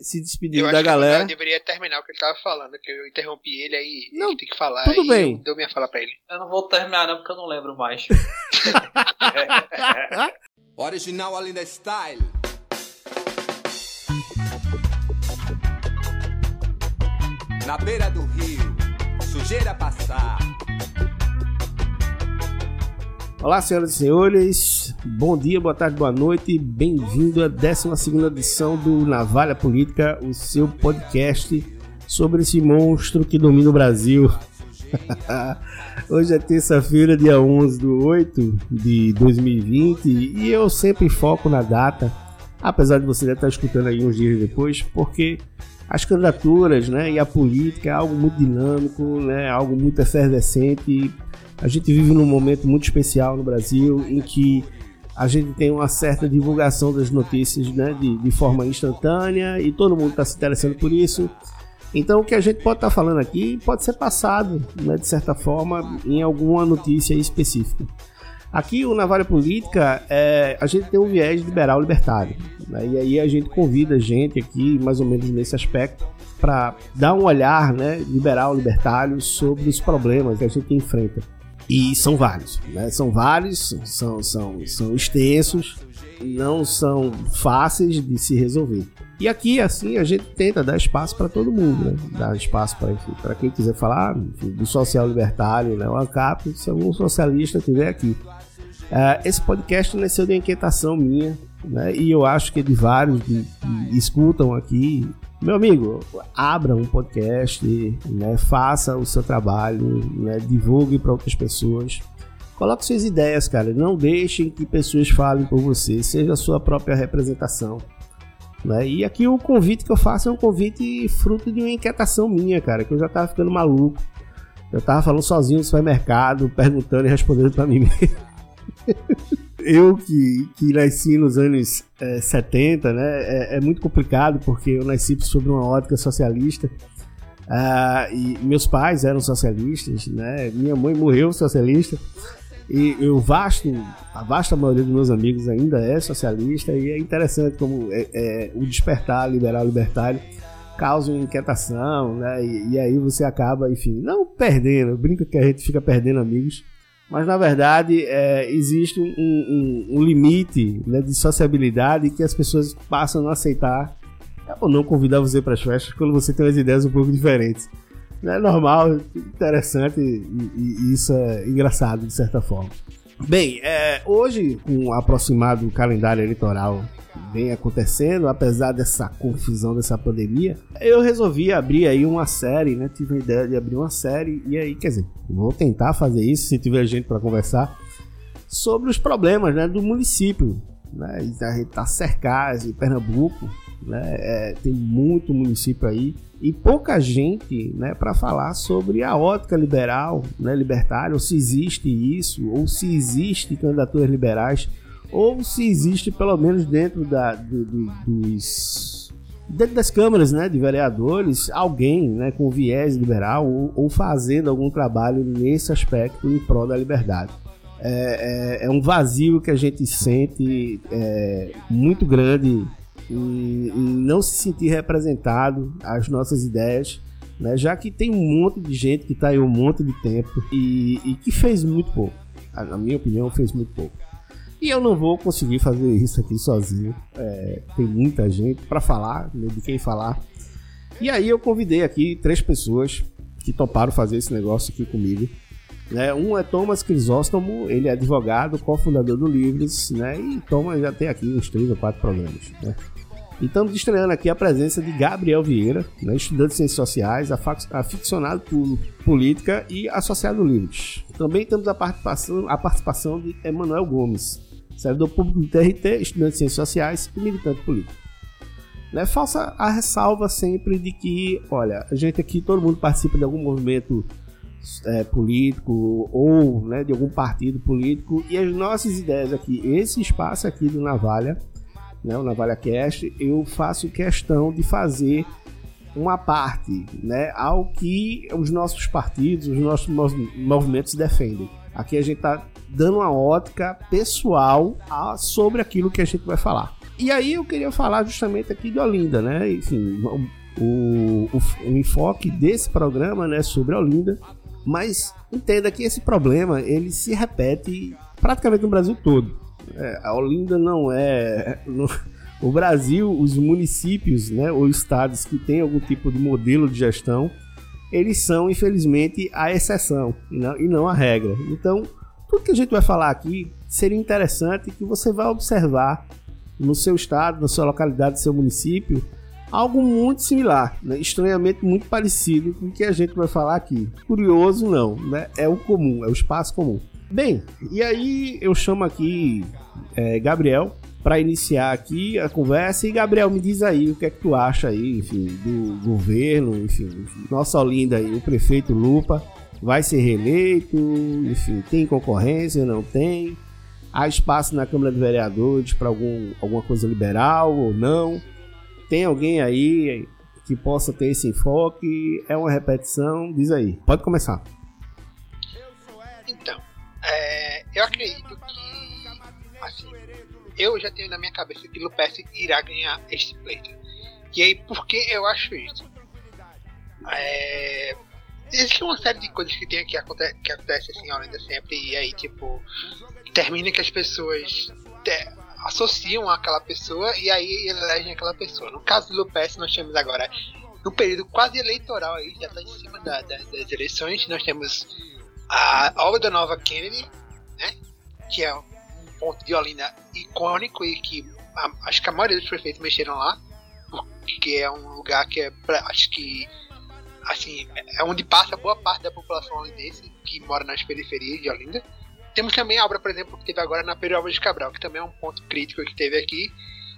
se despedindo da galera. eu deveria terminar o que ele tava falando, que eu interrompi ele aí não, tem que falar. Tudo bem. Deu minha fala pra ele. Eu não vou terminar não, porque eu não lembro mais. Original Alinda Style. Na beira do rio, sujeira passar. Olá, senhoras e senhores. Bom dia, boa tarde, boa noite. Bem-vindo à 12 edição do Navalha Política, o seu podcast sobre esse monstro que domina o Brasil. Hoje é terça-feira, dia 11 de 8 de 2020, e eu sempre foco na data, apesar de você já estar escutando aí uns dias depois, porque as candidaturas né, e a política é algo muito dinâmico, né, algo muito efervescente. A gente vive num momento muito especial no Brasil em que a gente tem uma certa divulgação das notícias né, de, de forma instantânea e todo mundo está se interessando por isso. Então, o que a gente pode estar tá falando aqui pode ser passado, né, de certa forma, em alguma notícia específica. Aqui, o Navalha Política, é, a gente tem um viés liberal libertário. Né, e aí a gente convida a gente aqui, mais ou menos nesse aspecto, para dar um olhar né, liberal libertário sobre os problemas que a gente enfrenta. E são vários, né? São vários, são, são, são extensos, não são fáceis de se resolver. E aqui, assim, a gente tenta dar espaço para todo mundo, né? Dar espaço para quem quiser falar enfim, do social libertário, né? O ANCAP, se algum socialista estiver aqui. Uh, esse podcast nasceu de inquietação minha, né? E eu acho que é de vários que, que escutam aqui meu amigo, abra um podcast, né? faça o seu trabalho, né? divulgue para outras pessoas. Coloque suas ideias, cara. Não deixem que pessoas falem por você. Seja a sua própria representação. Né? E aqui o convite que eu faço é um convite fruto de uma inquietação minha, cara. Que eu já tava ficando maluco. Eu tava falando sozinho no supermercado, perguntando e respondendo para mim mesmo. eu que, que nasci nos anos é, 70, né, é, é, muito complicado porque eu nasci sobre uma ótica socialista. Uh, e meus pais eram socialistas, né? Minha mãe morreu socialista. E eu vasto, a vasta maioria dos meus amigos ainda é socialista e é interessante como é, é, o despertar liberal libertário causa uma inquietação, né? E, e, aí você acaba, enfim, não perdendo, brinca que a gente fica perdendo amigos, mas na verdade é, existe um, um, um limite né, de sociabilidade que as pessoas passam a não aceitar ou não convidar você para as festas quando você tem umas ideias um pouco diferentes. É normal, interessante e, e isso é engraçado de certa forma. Bem, é, hoje, com o aproximado calendário eleitoral vem acontecendo, apesar dessa confusão dessa pandemia, eu resolvi abrir aí uma série, né? Tive a ideia de abrir uma série e aí, quer dizer, vou tentar fazer isso se tiver gente para conversar sobre os problemas, né, do município, né? A gente tá cercado em Pernambuco, né? É, tem muito município aí e pouca gente, né, para falar sobre a ótica liberal, né, libertária, ou se existe isso, ou se existe candidaturas liberais ou se existe pelo menos dentro da, do, do, dos dentro das câmaras né, de vereadores alguém né, com viés liberal ou, ou fazendo algum trabalho nesse aspecto em prol da liberdade. É, é, é um vazio que a gente sente é, muito grande em, em, não se sentir representado as nossas ideias, né, já que tem um monte de gente que está aí um monte de tempo e, e que fez muito pouco. Na minha opinião, fez muito pouco. E eu não vou conseguir fazer isso aqui sozinho. É, tem muita gente para falar, né, de quem falar. E aí eu convidei aqui três pessoas que toparam fazer esse negócio aqui comigo. Né? Um é Thomas Crisóstomo, ele é advogado, cofundador do Livres, né? E Thomas já tem aqui uns três ou quatro programas. Né? E estamos estreando aqui a presença de Gabriel Vieira, né? estudante de Ciências Sociais, aficionado por política e associado ao Livres. Também temos a participação, a participação de Emanuel Gomes, servidor público do TRT, estudante de ciências sociais e militante político. Né, faça a ressalva sempre de que, olha, a gente aqui, todo mundo participa de algum movimento é, político ou né, de algum partido político e as nossas ideias aqui, esse espaço aqui do Navalha, né, o Navalha Cast, eu faço questão de fazer uma parte né, ao que os nossos partidos, os nossos movimentos defendem. Aqui a gente está dando uma ótica pessoal sobre aquilo que a gente vai falar. E aí eu queria falar justamente aqui de Olinda, né? Enfim, o, o, o enfoque desse programa né, sobre Olinda, mas entenda que esse problema ele se repete praticamente no Brasil todo. É, a Olinda não é. O Brasil, os municípios né, ou estados que têm algum tipo de modelo de gestão, eles são, infelizmente, a exceção e não, e não a regra. Então, tudo que a gente vai falar aqui seria interessante que você vá observar no seu estado, na sua localidade, no seu município, algo muito similar, né? estranhamente muito parecido com o que a gente vai falar aqui. Curioso não, né? é o comum, é o espaço comum. Bem, e aí eu chamo aqui é, Gabriel para iniciar aqui a conversa. E Gabriel, me diz aí o que é que tu acha aí, enfim, do governo, enfim, nossa Olinda aí, o prefeito Lupa vai ser reeleito, enfim, tem concorrência, não tem? Há espaço na Câmara de Vereadores para algum, alguma coisa liberal ou não? Tem alguém aí que possa ter esse enfoque? É uma repetição? Diz aí. Pode começar. Então, é, eu acredito que, assim, eu já tenho na minha cabeça que Lupes irá ganhar este pleito. E aí, por que eu acho isso? É, existe uma série de coisas que tem que acontece, que acontece assim ao longo sempre e aí tipo termina que as pessoas associam aquela pessoa e aí elegem aquela pessoa. No caso do Lupes nós temos agora no período quase eleitoral aí, já está em cima da, da, das eleições, nós temos a obra da nova Kennedy, né? Que é um ponto de Olinda icônico e que a, acho que a maioria dos prefeitos mexeram lá, porque é um lugar que é pra, acho que assim, é onde passa boa parte da população olindense que mora nas periferias de Olinda. Temos também a obra, por exemplo, que teve agora na Periópolis de Cabral, que também é um ponto crítico que teve aqui.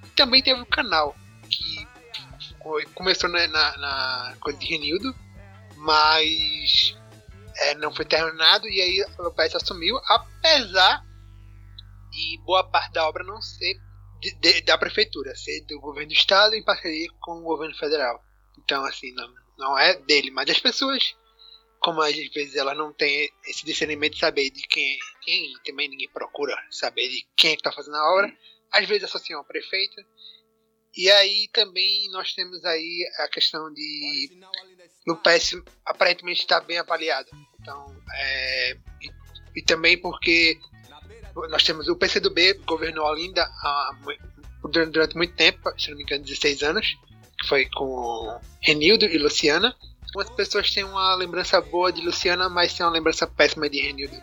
E também teve o canal, que começou na, na, na coisa de Renildo, mas é, não foi terminado e aí o Lopes assumiu, apesar de boa parte da obra não ser de, de, da prefeitura, ser do governo do estado em parceria com o governo federal. Então, assim, não, não é dele, mas das pessoas. Como às vezes ela não tem esse discernimento de saber de quem, quem também ninguém procura saber de quem é está fazendo a obra, às vezes associam ao prefeito. E aí também nós temos aí a questão de no PS aparentemente está bem avaliado. Então, é, e, e, também porque nós temos o PCdoB governou Olinda há, durante muito tempo, se não me engano, 16 anos que foi com Renildo e Luciana. Algumas pessoas têm uma lembrança boa de Luciana, mas têm uma lembrança péssima de Renildo.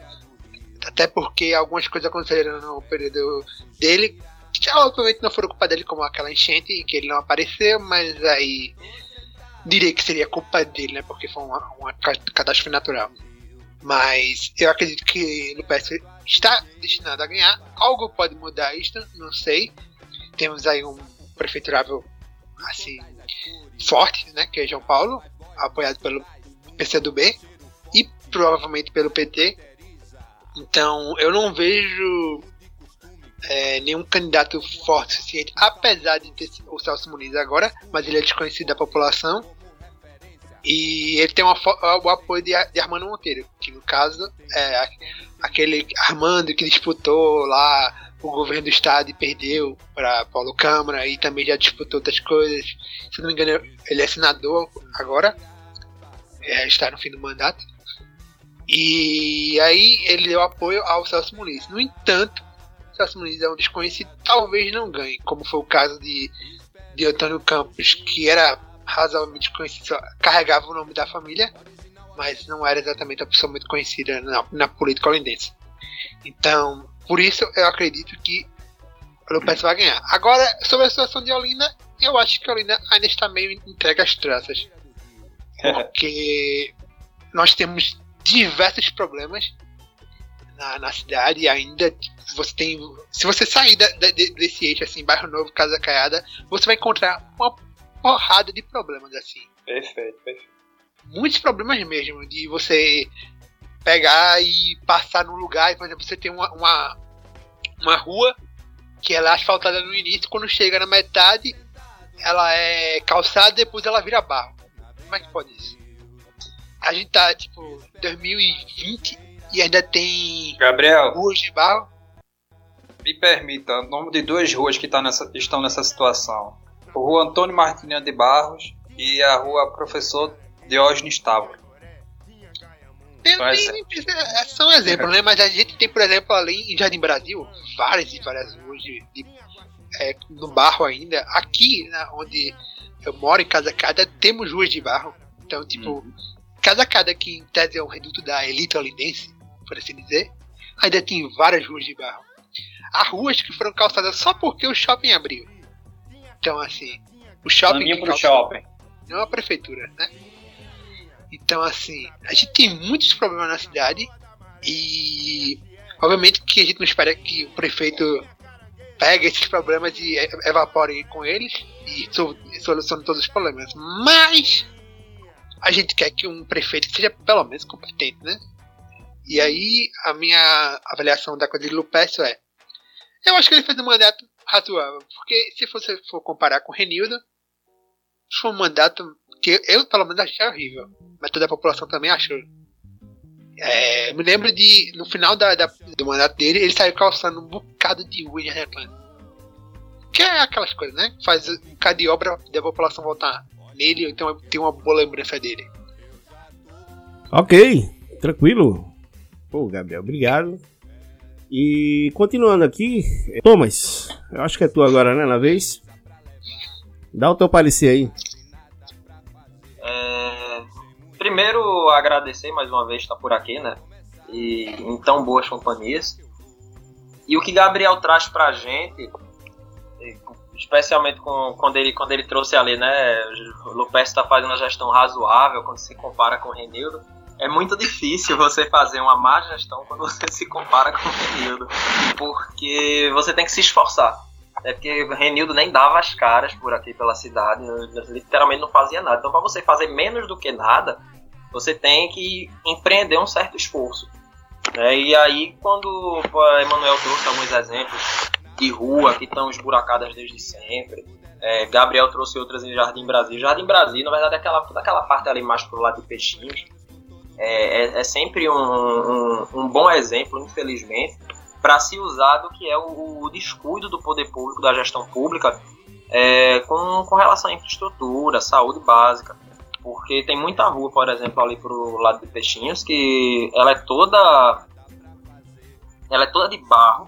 Até porque algumas coisas aconteceram no período dele, que obviamente não foram culpa dele, como aquela enchente, que ele não apareceu, mas aí diria que seria culpa dele, né? Porque foi uma, uma catástrofe natural. Mas eu acredito que Lupes está destinado a ganhar. Algo pode mudar isto, não sei. Temos aí um prefeiturável assim, forte, né, que é João Paulo, apoiado pelo PCdoB e provavelmente pelo PT. Então eu não vejo é, nenhum candidato forte o suficiente, apesar de ter o Celso Muniz agora, mas ele é desconhecido da população. E ele tem uma, o apoio de, de Armando Monteiro, que no caso é aquele Armando que disputou lá o governo do estado e perdeu para Paulo Câmara e também já disputou outras coisas. Se não me engano, ele é senador agora, é, está no fim do mandato. E aí ele deu apoio ao Celso Muniz. No entanto, Celso Muniz é um desconhecido, talvez não ganhe, como foi o caso de, de Antônio Campos, que era razoavelmente conhecido, carregava o nome da família, mas não era exatamente uma pessoa muito conhecida na, na política holandesa. Então, por isso eu acredito que o Lopes vai ganhar. Agora, sobre a situação de Olinda, eu acho que a Olinda ainda está meio entregue às traças. Porque nós temos diversos problemas na, na cidade e ainda você tem. Se você sair da, da, desse eixo assim, bairro novo, Casa Caiada, você vai encontrar uma porrada de problemas assim. Perfeito, perfeito. Muitos problemas mesmo, de você pegar e passar num lugar, e, por exemplo, você tem uma, uma, uma rua que ela é asfaltada no início, quando chega na metade, ela é calçada depois ela vira barro. Como é que pode isso? A gente tá, tipo, 2020 e ainda tem Gabriel. ruas de barro. Me permita, o nome de duas ruas que tá nessa, estão nessa situação. A rua Antônio Martiniano de Barros e a rua Professor Diógenes Távora. Tem, tem, é, são exemplos, né? Mas a gente tem, por exemplo, ali em Jardim Brasil, várias e várias ruas de, de, é, no barro ainda. Aqui, né, onde eu moro, em Casa Cada, temos ruas de barro. Então, tipo, Uhum. Casa Cada, que em tese é um reduto da elite olindense, por assim dizer, ainda tem várias ruas de barro. Há ruas que foram calçadas só porque o shopping abriu. Então, assim, o shopping. Caminho pro calçou- shopping. não a prefeitura, né? Então, assim, a gente tem muitos problemas na cidade e, obviamente, que a gente não espera que o prefeito pegue esses problemas e evapore com eles e so- solucione todos os problemas. Mas a gente quer que um prefeito seja pelo menos competente, né? E aí, a minha avaliação da coisa de Lupécio é: eu acho que ele fez um mandato razoável, porque se você for comparar com Renildo, foi um mandato que eu, pelo menos, achei horrível. Mas toda a população também achou. É, me lembro de, no final da, da- do mandato dele, ele saiu calçando um bocado de rua em Reclame. Que é aquelas coisas, né? Faz um bocado de obra da população voltar nele, então tem uma boa lembrança dele. Ok, tranquilo. Pô, Gabriel, obrigado. E continuando aqui, Thomas, eu acho que é tu agora, né, na vez? Dá o teu parecer aí. Agradecer mais uma vez estar por aqui, né? E em tão boas companhias. E o que Gabriel traz pra gente, especialmente com, quando, ele, quando ele trouxe ali, né? O Lupes está fazendo uma gestão razoável quando se compara com o Renildo. É muito difícil você fazer uma má gestão quando você se compara com o Renildo. Porque você tem que se esforçar. É porque o Renildo nem dava as caras por aqui pela cidade, né, literalmente não fazia nada. Então, para você fazer menos do que nada, você tem que empreender um certo esforço. né? E aí, quando a Emanuel trouxe alguns exemplos de rua que estão esburacadas desde sempre, é, Gabriel trouxe outras em Jardim Brasil. Jardim Brasil, na verdade, é aquela, toda aquela parte ali mais pro lado de Peixinhos, é, é- é sempre um, um- um bom exemplo, infelizmente, para se usar do que é o, o descuido do poder público, da gestão pública, é, com, com relação à infraestrutura, saúde básica. Porque tem muita rua, por exemplo, ali pro lado de Peixinhos, que ela é toda. Ela é toda de barro.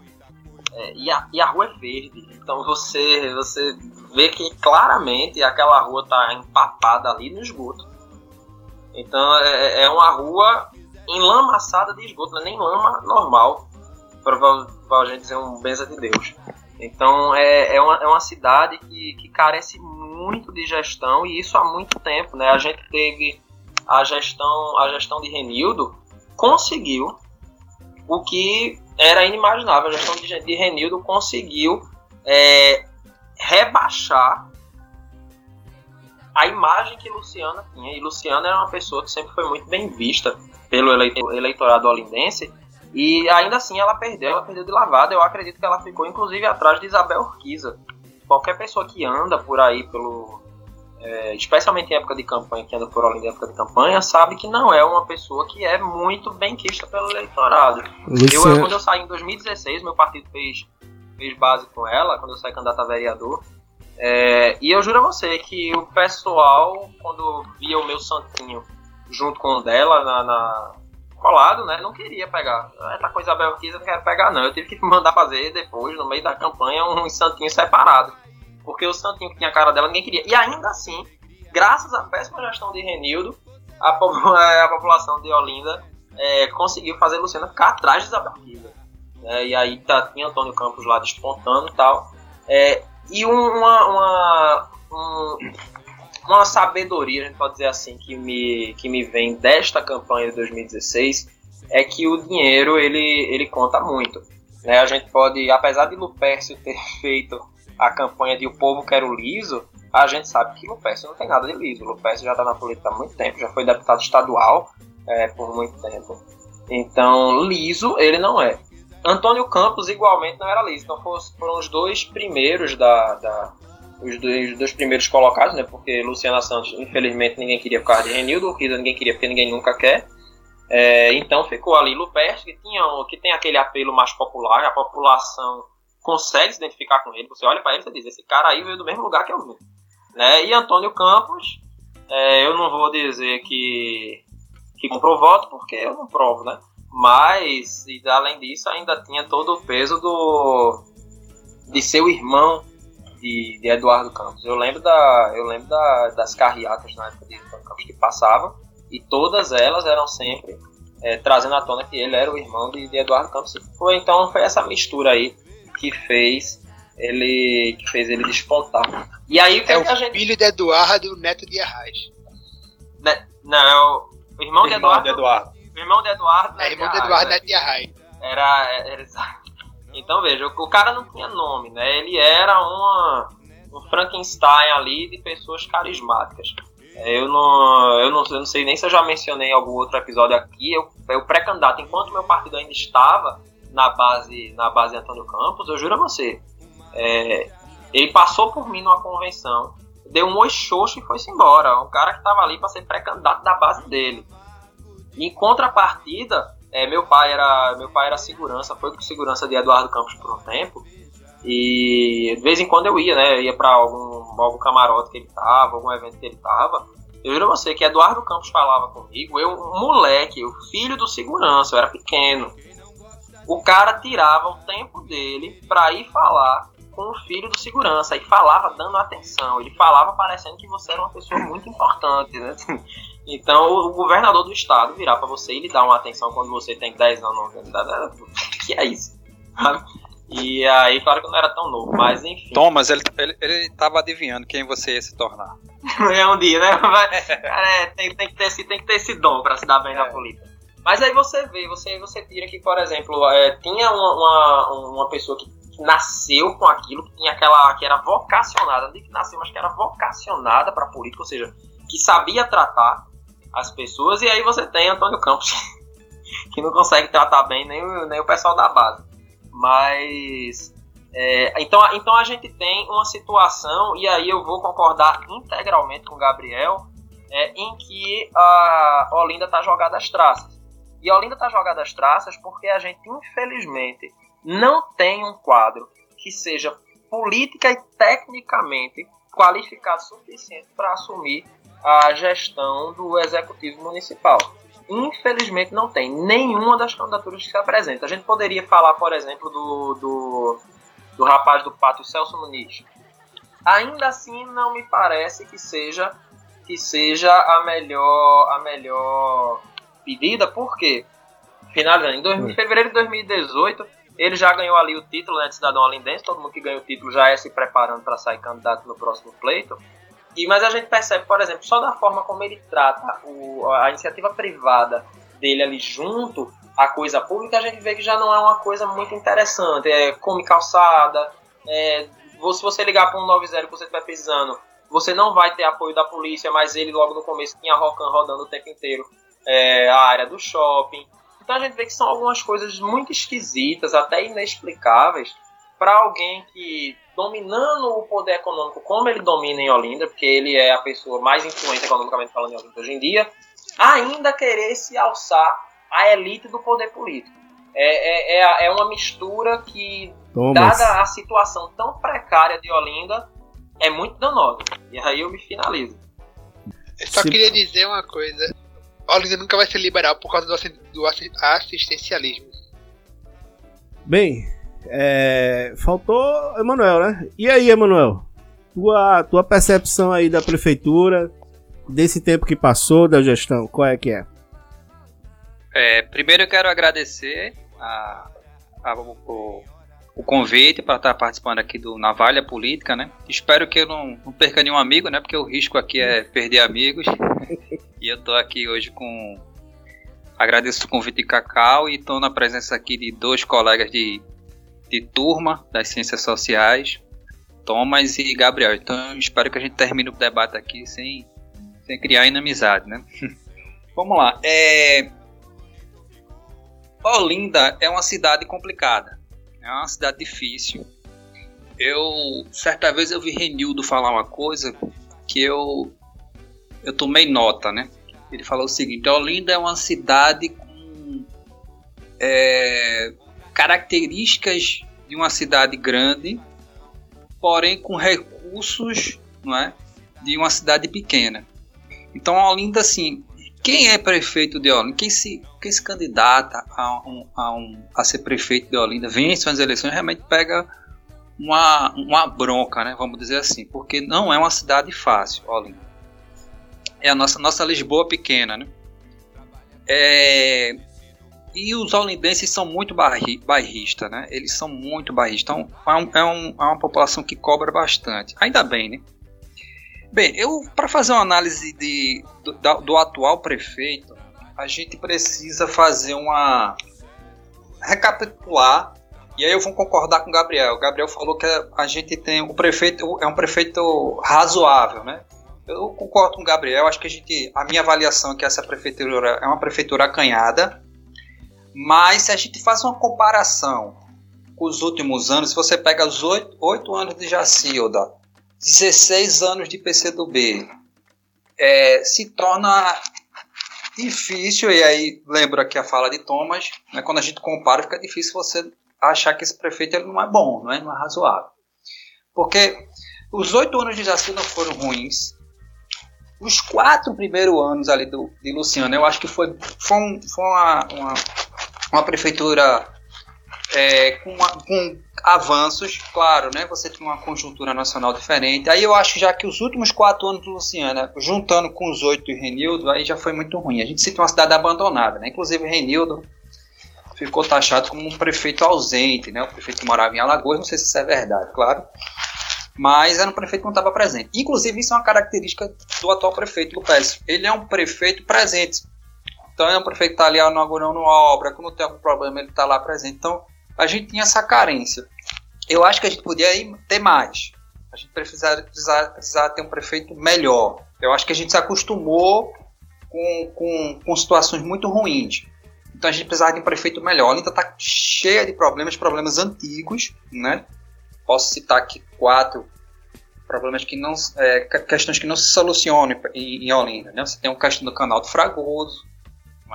é, e, a, e a rua é verde. Então você, você vê que claramente aquela rua tá empapada ali no esgoto. Então é, é uma rua enlamaçada de esgoto, não é nem lama normal, para a gente dizer um benza de Deus. Então é, é, uma, é uma cidade que, que carece muito de gestão e isso há muito tempo. Né? A gente teve a gestão, a gestão de Renildo conseguiu o que era inimaginável. A gestão de, de Renildo conseguiu é, rebaixar a imagem que Luciana tinha. E Luciana era uma pessoa que sempre foi muito bem vista pelo eleitor, eleitorado olindense. E ainda assim ela perdeu, ela perdeu de lavada. Eu acredito que ela ficou inclusive atrás de Isabel Urquiza. Qualquer pessoa que anda por aí pelo. É, especialmente em época de campanha, que anda por Olinda em época de campanha, sabe que não é uma pessoa que é muito bem quista pelo eleitorado. Eu, Luciano, quando eu saí em 2016, meu partido fez, fez base com ela, quando eu saí candidato a vereador. É, e eu juro a você que o pessoal, quando via o meu santinho junto com o dela na, na- colado, né, não queria pegar. Ah, Tá com a Isabel eu não quero pegar não. Eu tive que mandar fazer depois, no meio da campanha, um santinho separado. Porque o santinho que tinha a cara dela ninguém queria. E ainda assim, graças à péssima gestão de Renildo, a, po- a população de Olinda é, conseguiu fazer Luciana ficar atrás de Isabel. É, e aí tá, tinha Antônio Campos lá despontando e tal. É, e um- uma, uma, um- uma sabedoria, a gente pode dizer assim, que me, que me vem desta campanha de 2016 é que o dinheiro ele, ele conta muito. Né? A gente pode, apesar de Lupércio ter feito a campanha de O Povo Quer o Liso, a gente sabe que Lupércio não tem nada de liso. Lupércio já está na política há muito tempo, já foi deputado estadual é, por muito tempo. Então, liso ele não é. Antônio Campos igualmente não era liso. Então foram, foram os dois primeiros da, da- os dois, dois primeiros colocados, né? Porque Luciana Santos, infelizmente, ninguém queria por causa de Renildo, Urquiza ninguém queria porque ninguém nunca quer. É, então ficou ali Luperce, que, tinha, que tem aquele apelo mais popular, a população consegue se identificar com ele. Você olha para ele e diz: esse cara aí veio do mesmo lugar que eu vim. Né? E Antônio Campos, é, eu não vou dizer que, que comprou voto, porque eu não provo, né? Mas, além disso, ainda tinha todo o peso do de seu irmão de, de Eduardo Campos. Eu lembro, da, eu lembro da, das carreatas na época de Eduardo Campos que passavam, e todas elas eram sempre é, trazendo à tona que ele era o irmão de, de Eduardo Campos. Foi, então foi essa mistura aí que fez ele que fez ele despontar. E aí é, é o gente... filho de Eduardo, neto de Arraes. Ne... Não, o irmão, irmão de Eduardo. De Eduardo. O irmão de Eduardo. É, irmão de Eduardo, neto de Arraes. Era, era, Então veja, o cara não tinha nome, né? Ele era uma, um Frankenstein ali de pessoas carismáticas. Eu não, eu não, eu não sei nem se eu já mencionei algum outro episódio aqui. Eu, eu pré-candidato, enquanto meu partido ainda estava na base, na base Antônio Campos, eu juro a você, é, ele passou por mim numa convenção, deu um oi xoxo e foi-se embora. Um cara que estava ali para ser pré-candidato da base dele. Em contrapartida, é, meu pai era meu pai era segurança, foi com segurança de Eduardo Campos por um tempo. E de vez em quando eu ia, né? Eu ia para algum, algum camarote que ele tava, algum evento que ele tava. Eu juro a você que Eduardo Campos falava comigo, eu, moleque, o filho do segurança, eu era pequeno. O cara tirava o tempo dele para ir falar com o filho do segurança e falava dando atenção. Ele falava parecendo que você era uma pessoa muito importante, né? Então o governador do estado virar para você e lhe dar uma atenção quando você tem 10 anos, que é isso? E aí, claro que eu não era tão novo, mas enfim. Thomas, ele, ele, ele tava adivinhando quem você ia se tornar. é um dia, né? é, tem, tem, que ter esse, tem que ter esse dom para se dar bem é. na política. Mas aí você vê, você, você tira que, por exemplo, é, tinha uma, uma, uma pessoa que nasceu com aquilo, que tinha aquela que era vocacionada, não digo que nasceu, mas que era vocacionada para política, ou seja, que sabia tratar as pessoas, e aí você tem Antônio Campos, que não consegue tratar bem nem, nem o pessoal da base. Mas. É, então, então a gente tem uma situação, e aí eu vou concordar integralmente com o Gabriel, é, em que a Olinda está jogada às traças. E a Olinda está jogada às traças porque a gente, infelizmente, não tem um quadro que seja política e tecnicamente qualificado o suficiente para assumir a gestão do executivo municipal. Infelizmente não tem nenhuma das candidaturas que se apresenta. A gente poderia falar, por exemplo, do, do, do rapaz do Pátio Celso Muniz. Ainda assim, não me parece que seja que seja a melhor a melhor pedida, porque finalizando em hum. fevereiro de 2018 ele já ganhou ali o título né, de cidadão alindense, todo mundo que ganha o título já é se preparando para sair candidato no próximo pleito. E, mas a gente percebe, por exemplo, só da forma como ele trata o, a iniciativa privada dele ali junto à coisa pública, a gente vê que já não é uma coisa muito interessante. É come calçada, é, se você ligar para um 90 que você estiver precisando, você não vai ter apoio da polícia, mas ele logo no começo tinha Rocan rodando o tempo inteiro é, a área do shopping. Então a gente vê que são algumas coisas muito esquisitas, até inexplicáveis, para alguém que dominando o poder econômico como ele domina em Olinda, porque ele é a pessoa mais influente economicamente falando em Olinda hoje em dia, ainda querer se alçar à elite do poder político. É, é, é, é uma mistura que, Thomas. dada a situação tão precária de Olinda, é muito danosa. E aí eu me finalizo. Eu só queria dizer uma coisa. Olinda nunca vai ser liberal por causa do assistencialismo. Bem, é, faltou Emanuel, né? E aí, Emanuel? Tua, tua percepção aí da prefeitura, desse tempo que passou, da gestão, qual é que é? é primeiro eu quero agradecer a, a, o, o, convite para estar participando aqui do Navalha Política, né? Espero que eu não, não perca nenhum amigo, né? Porque o risco aqui é perder amigos. e eu estou aqui hoje com agradeço o convite de Cacau e estou na presença aqui de dois colegas de de turma das ciências sociais, Thomas e Gabriel. Então espero que a gente termine o debate aqui sem, sem criar inimizade, né? Vamos lá. É... Olinda é uma cidade complicada, é uma cidade difícil. Eu certa vez eu vi Renildo falar uma coisa que eu eu tomei nota, né? Ele falou o seguinte: Olinda é uma cidade com é, características de uma cidade grande, porém com recursos, não é, de uma cidade pequena. Então, Olinda, assim, quem é prefeito de Olinda, quem se, quem se candidata a, um, a, um, a ser prefeito de Olinda, vence as eleições, realmente pega uma, uma bronca, né, vamos dizer assim, porque não é uma cidade fácil, Olinda. É a nossa, nossa Lisboa pequena, né? É, e os olindenses são muito bairristas, né? Eles são muito bairristas. Então, é, um, é, um, é, uma população que cobra bastante. Ainda bem, né? Bem, eu para fazer uma análise de, do, do, atual prefeito, a gente precisa fazer uma recapitular. E aí eu vou concordar com o Gabriel. O Gabriel falou que a gente tem o prefeito é um prefeito razoável, né? Eu concordo com o Gabriel, acho que a gente. A minha avaliação é que essa prefeitura é uma prefeitura acanhada. Mas se a gente faz uma comparação com os últimos anos, se você pega os oito anos de Jacilda, 16 anos de PCdoB, é, se torna difícil, e aí lembro aqui a fala de Thomas, né, quando a gente compara, fica difícil você achar que esse prefeito ele não é bom, não é, não é razoável. Porque os oito anos de Jacilda foram ruins, os quatro primeiros anos ali do, de Luciano, eu acho que foi, foi, um, foi uma, uma, uma, prefeitura é, com, uma, com, avanços, claro, né? Você tem uma conjuntura nacional diferente. Aí eu acho já que os últimos quatro anos do Luciano, juntando com os oito de Renildo, aí já foi muito ruim. A gente se tem uma cidade abandonada, né? Inclusive Renildo ficou taxado como um prefeito ausente, né? O prefeito que morava em Alagoas, não sei se isso é verdade, claro mas era um prefeito que não estava presente. Inclusive, isso é uma característica do atual prefeito Lupes. Ele é um prefeito presente. Então, é um prefeito que está ali inaugurando uma obra, quando tem algum problema, ele está lá presente. Então, a gente tinha essa carência. Eu acho que a gente podia ter mais. A gente precisava, precisava, precisava ter um prefeito melhor. Eu acho que a gente se acostumou com, com, com situações muito ruins. Então a gente precisava de um prefeito melhor. A Olinda está cheia de problemas, problemas antigos, né? Posso citar aqui quatro problemas que não é, questões que não se solucionam em, em Olinda. Né? Você tem uma questão do canal do Fragoso,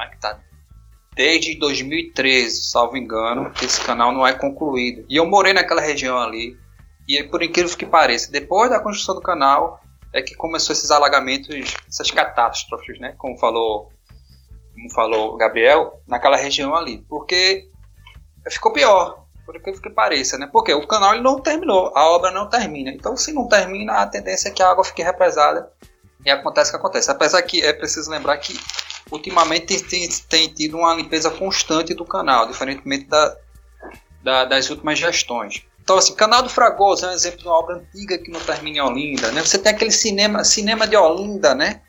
é, que está desde 2013, salvo engano, que esse canal não é concluído. E eu morei naquela região ali, e por incrível que pareça, depois da construção do canal é que começou esses alagamentos, essas catástrofes, né? Como falou, como falou Gabriel, naquela região ali, porque ficou pior por incrível que pareça, né? Porque o canal ele não terminou, a obra não termina. Então, se não termina, a tendência é que a água fique represada e acontece o que acontece. Apesar que é preciso lembrar que ultimamente tem, tem, tem tido uma limpeza constante do canal, diferentemente da, da, das últimas gestões. Então, assim, Canal do Fragoso é um exemplo de uma obra antiga que não termina em Olinda, né? Você tem aquele cinema, cinema de Olinda, né?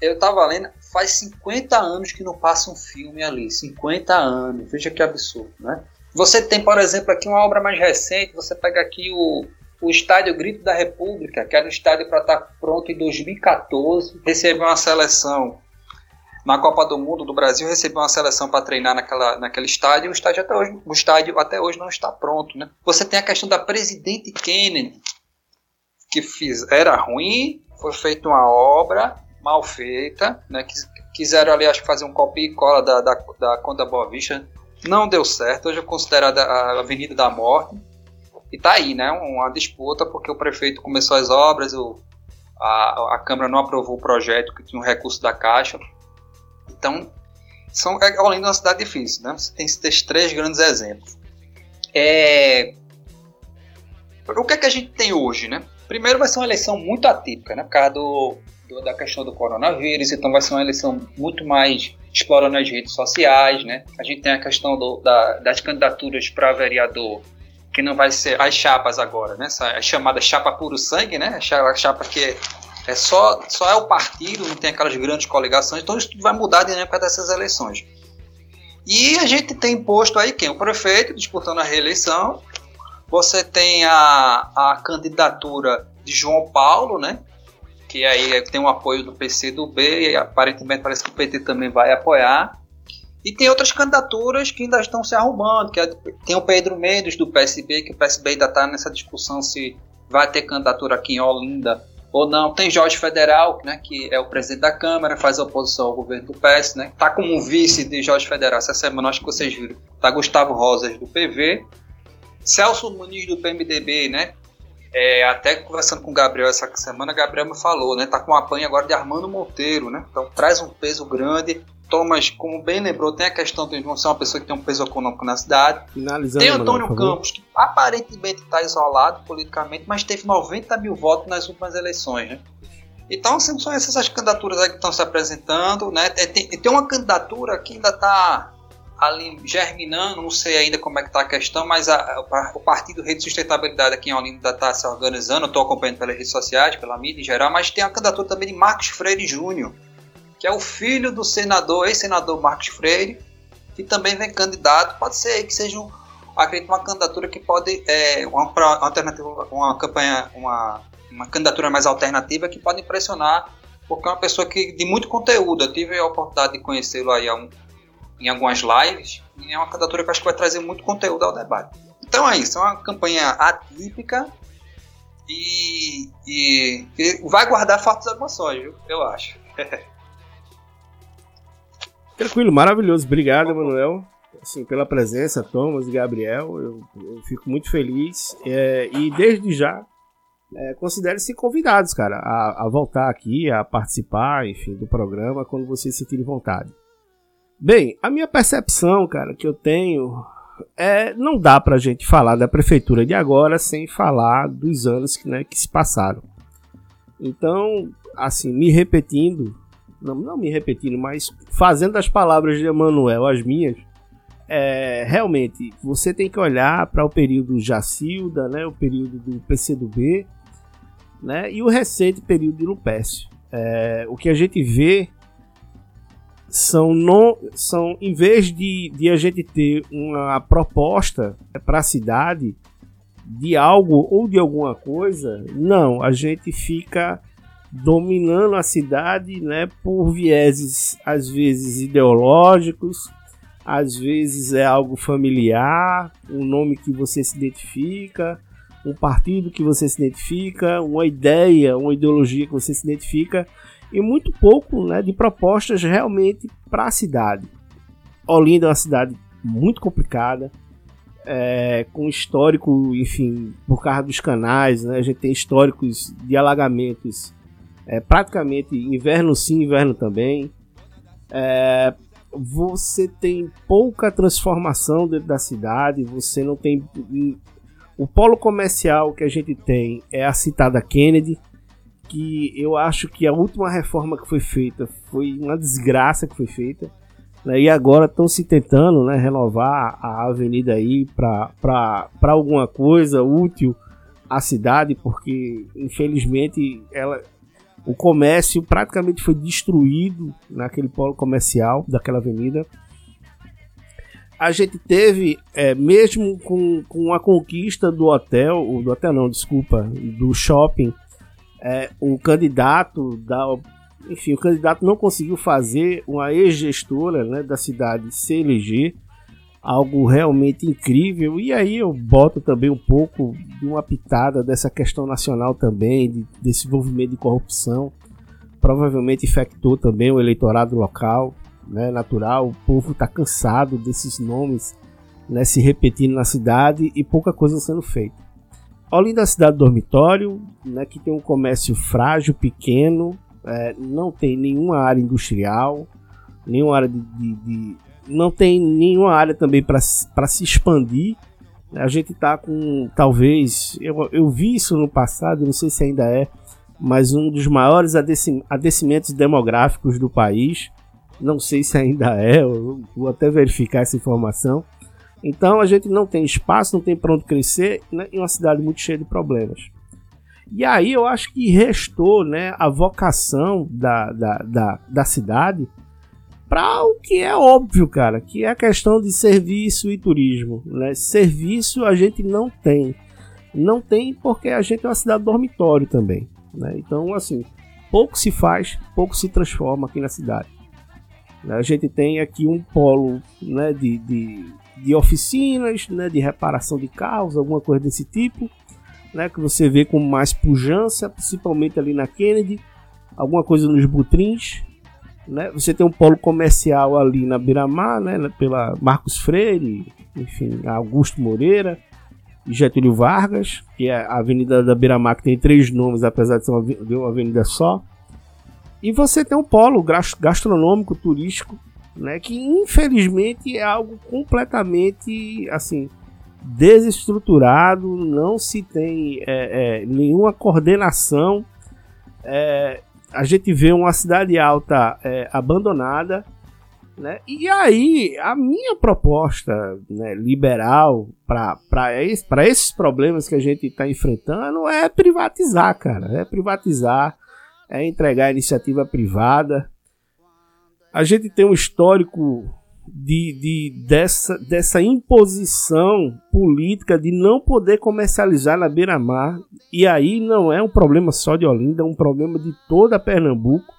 Eu estava lendo, faz 50 anos que não passa um filme ali, 50 anos, veja que absurdo, né? Você tem, por exemplo, aqui uma obra mais recente, você pega aqui o, o Estádio Grito da República, que era um estádio para estar pronto em 2014, recebeu uma seleção na Copa do Mundo do Brasil, recebeu uma seleção para treinar naquela, naquele estádio, e o estádio até hoje, o estádio até hoje não está pronto, né? Você tem a questão da Presidente Kennedy, que fiz, era ruim, foi feita uma obra mal feita, né? Quiseram ali, acho fazer um copia e cola da, da, da Conda Boa Vista, não deu certo, hoje é considerada a Avenida da Morte. E tá aí, né? Uma disputa porque o prefeito começou as obras, o, a, a Câmara não aprovou o projeto que tinha um recurso da Caixa. Então, são, é, Olinda é uma cidade difícil, né? Você tem esses três grandes exemplos. É... O que é que a gente tem hoje, né? Primeiro vai ser uma eleição muito atípica, né? Por causa do, do, da questão do coronavírus, então vai ser uma eleição muito mais explorando as redes sociais, né? A gente tem a questão do, da, das candidaturas para vereador, que não vai ser as chapas agora, né? Essa, a chamada chapa puro sangue, né? A chapa que é, só, só é o partido, não tem aquelas grandes coligações, então isso tudo vai mudar a dinâmica dessas eleições. E a gente tem posto aí quem? O prefeito disputando a reeleição. Você tem a, a candidatura de João Paulo, né? que aí tem o apoio do PC do B, e aparentemente parece que o PT também vai apoiar. E tem outras candidaturas que ainda estão se arrumando, que é, tem o Pedro Mendes do PSB, que o PSB ainda está nessa discussão se vai ter candidatura aqui em Olinda ou não. Tem Jorge Federal, né, que é o presidente da Câmara, faz oposição ao governo do PS, né, tá como vice de Jorge Federal essa semana, acho que vocês viram, tá Gustavo Rosas do PV. Celso Muniz do PMDB, né? É, até conversando com o Gabriel essa semana, Gabriel me falou, né? Tá com a apanha agora de Armando Monteiro, né? Então traz um peso grande. Thomas, como bem lembrou, tem a questão de não ser uma pessoa que tem um peso econômico na cidade. Finalizando, Tem Antônio favor. Campos, que aparentemente está isolado politicamente, mas teve 90 mil votos nas últimas eleições, né? Então, assim, são essas as candidaturas aí que estão se apresentando, né? Tem, tem- tem uma candidatura que ainda está ali germinando, não sei ainda como é que está a questão, mas a- a- o Partido Rede de Sustentabilidade aqui em Olinda ainda está se organizando, estou acompanhando pelas redes sociais, pela mídia em geral, mas tem a candidatura também de Marcos Freire Júnior, que é o filho do senador, ex-senador Marcos Freire, que também vem candidato, pode ser que seja um, acredito uma candidatura que pode é, uma, uma alternativa, uma campanha, uma, uma candidatura mais alternativa que pode impressionar, porque é uma pessoa que de muito conteúdo. Eu tive a oportunidade de conhecê-lo aí um- em algumas lives e é uma candidatura que acho que vai trazer muito conteúdo ao debate. Então é isso, é uma campanha atípica e, e, e vai guardar fortes emoções? Eu acho. Tranquilo, maravilhoso. Obrigado, Manuel, assim, pela presença, Thomas e Gabriel. Eu, eu fico muito feliz. É, e desde já, é, considere-se convidados, cara, a, a voltar aqui, a participar, enfim, do programa quando vocês sentirem vontade. Bem, a minha percepção, cara, que eu tenho é não dá pra gente falar da prefeitura de agora sem falar dos anos que, né, que se passaram. Então, assim, me repetindo, não, não me repetindo, mas fazendo as palavras de Emanuel as minhas, é, realmente você tem que olhar para o período Jacilda, né, o período do PCdoB, né, e o recente período de Lupécio. É, o que a gente vê são, não, são em vez de, de a gente ter uma proposta para a cidade de algo ou de alguma coisa, não, a gente fica dominando a cidade, né, por vieses às vezes ideológicos, às vezes é algo familiar, um nome que você se identifica, um partido que você se identifica, uma ideia, uma ideologia que você se identifica e muito pouco, né, de propostas realmente para a cidade. Olinda é uma cidade muito complicada, é, com histórico, enfim, por causa dos canais, né, a gente tem históricos de alagamentos é, praticamente inverno sim, inverno também. É, você tem pouca transformação dentro da cidade, você não tem. O polo comercial que a gente tem é a citada Kennedy, que eu acho que a última reforma que foi feita foi uma desgraça que foi feita. Né, e agora estão se tentando né, renovar a avenida aí para alguma coisa útil à cidade, porque infelizmente ela, o comércio praticamente foi destruído naquele polo comercial daquela avenida. A gente teve, é, mesmo com, com a conquista do hotel, do hotel não, desculpa, do shopping, é, o candidato da. Enfim, o candidato não conseguiu fazer uma ex-gestora né, da cidade se eleger, algo realmente incrível. E aí eu boto também um pouco de uma pitada dessa questão nacional também, de, desse envolvimento de corrupção. Provavelmente infectou também o eleitorado local, né, natural. O povo está cansado desses nomes né, se repetindo na cidade e pouca coisa sendo feita. Olinda é a cidade dormitório, né, que tem um comércio frágil, pequeno, é, não tem nenhuma área industrial, nenhuma área de, de, de não tem nenhuma área também para se expandir. A gente está com, talvez, eu, eu vi isso no passado, não sei se ainda é, mas um dos maiores adecimentos demográficos do país. Não sei se ainda é, vou até verificar essa informação. Então a gente não tem espaço, não tem para onde crescer né, em uma cidade muito cheia de problemas. E aí eu acho que restou né, a vocação da, da, da, da cidade para o que é óbvio, cara, que é a questão de serviço e turismo. Né? Serviço a gente não tem. Não tem porque a gente é uma cidade dormitório também. Né? Então, assim, pouco se faz, pouco se transforma aqui na cidade. A gente tem aqui um polo né, de, de, de oficinas, né, de reparação de carros, alguma coisa desse tipo, né, que você vê com mais pujança, principalmente ali na Kennedy, alguma coisa nos Butrins. Né? Você tem um polo comercial ali na Biramar, né, pela Marcos Freire, enfim, Augusto Moreira. Getúlio Vargas, que é a Avenida da Beira-Mar, que tem três nomes, apesar de ser uma avenida só. E você tem um polo gastronômico, turístico, né, que infelizmente é algo completamente assim desestruturado, não se tem é, é, nenhuma coordenação. É, a gente vê uma cidade alta é, abandonada, né? E aí a minha proposta né, liberal para esse, esses problemas que a gente está enfrentando é privatizar, cara, é privatizar, é entregar a iniciativa privada. A gente tem um histórico de, de, dessa, dessa imposição política de não poder comercializar na beira-mar. E aí não é um problema só de Olinda, é um problema de toda Pernambuco.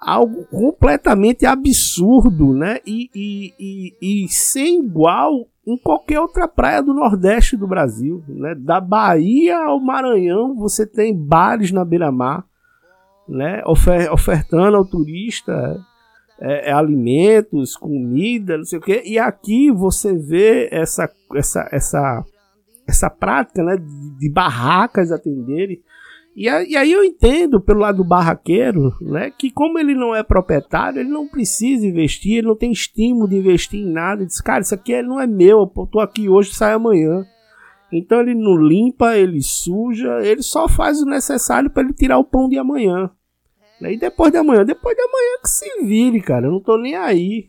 Algo completamente absurdo, né? E, e, e, e sem igual em qualquer outra praia do Nordeste do Brasil. Né? Da Bahia ao Maranhão, você tem bares na beira-mar, né? Ofer ofertando ao turista é, é, alimentos, comida, não sei o quê. E aqui você vê essa, essa, essa, essa prática né, de, barracas atenderem. E, a, e, aí eu entendo pelo lado do barraqueiro, né, que como ele não é proprietário, ele não precisa investir, ele não tem estímulo de investir em nada. Ele diz, cara, isso aqui não é meu, eu tô aqui hoje, sai amanhã. Então ele não limpa, ele suja, ele só faz o necessário para ele tirar o pão de amanhã. E depois de amanhã? Depois de amanhã que se vire, cara. Eu não tô nem aí.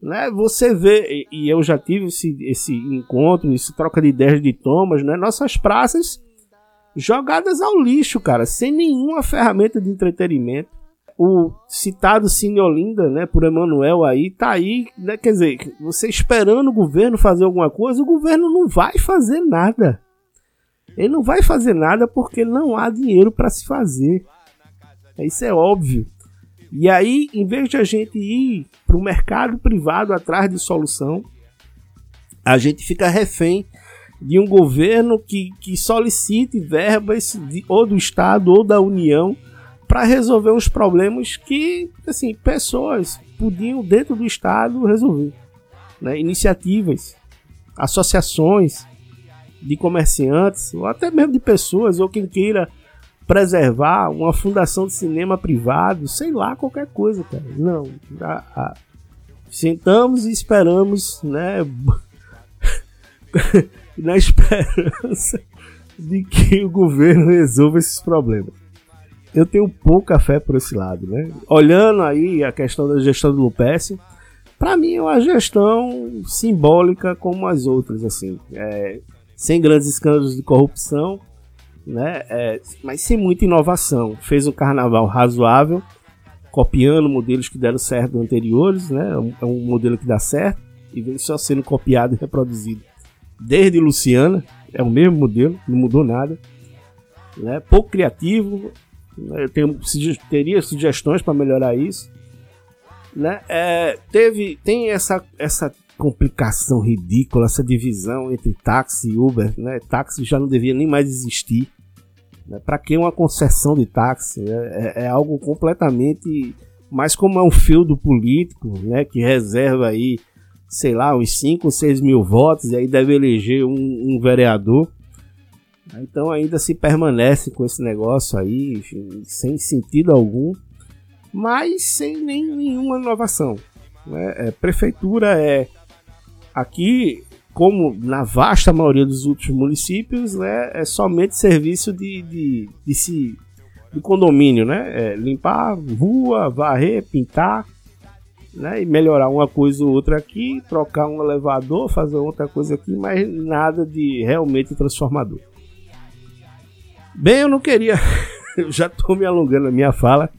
Né? Você vê, e eu já tive esse, esse encontro, esse troca de ideias de Thomas, né? Nossas praças jogadas ao lixo, cara, sem nenhuma ferramenta de entretenimento. O citado Cine Olinda, né, por Emanuel aí, tá aí, né, quer dizer, você esperando o governo fazer alguma coisa, o governo não vai fazer nada. Ele não vai fazer nada porque não há dinheiro para se fazer. Isso é óbvio. E aí, em vez de a gente ir para o mercado privado atrás de solução, a gente fica refém de um governo que, que solicite verbas de, ou do Estado ou da União para resolver os problemas que assim pessoas podiam dentro do Estado resolver. Né? Iniciativas, associações de comerciantes, ou até mesmo de pessoas, ou quem queira preservar uma fundação de cinema privado, sei lá, qualquer coisa, cara. Não. A, a, sentamos e esperamos, né? na esperança de que o governo resolva esses problemas. Eu tenho pouca fé por esse lado, né? Olhando aí a questão da gestão do Lupécio, para mim é uma gestão simbólica como as outras, assim, é, sem grandes escândalos de corrupção, né? É, mas sem muita inovação. Fez um carnaval razoável, copiando modelos que deram certo anteriores, né? É um modelo que dá certo e vem só sendo copiado e reproduzido. Desde Luciana, é o mesmo modelo, não mudou nada. Né? Pouco criativo, né? eu tenho, teria sugestões para melhorar isso. Né? É, teve, tem essa, essa complicação ridícula, essa divisão entre táxi e Uber. Né? Táxi já não devia nem mais existir. Né? Para que uma concessão de táxi? É, é, é, algo completamente. Mas como é um feudo político, né, que reserva aí, sei lá, uns 5 ou 6 mil votos, e aí deve eleger um, um vereador. Então ainda se permanece com esse negócio aí, enfim, sem sentido algum, mas sem nem, nenhuma inovação. Né? É, prefeitura é aqui como na vasta maioria dos outros municípios, né, é somente serviço de, de, de, se, de condomínio, né? É limpar rua, varrer, pintar, né? E melhorar uma coisa ou outra aqui, trocar um elevador, fazer outra coisa aqui, mas nada de realmente transformador. Bem, eu não queria. eu já estou me alongando na minha fala.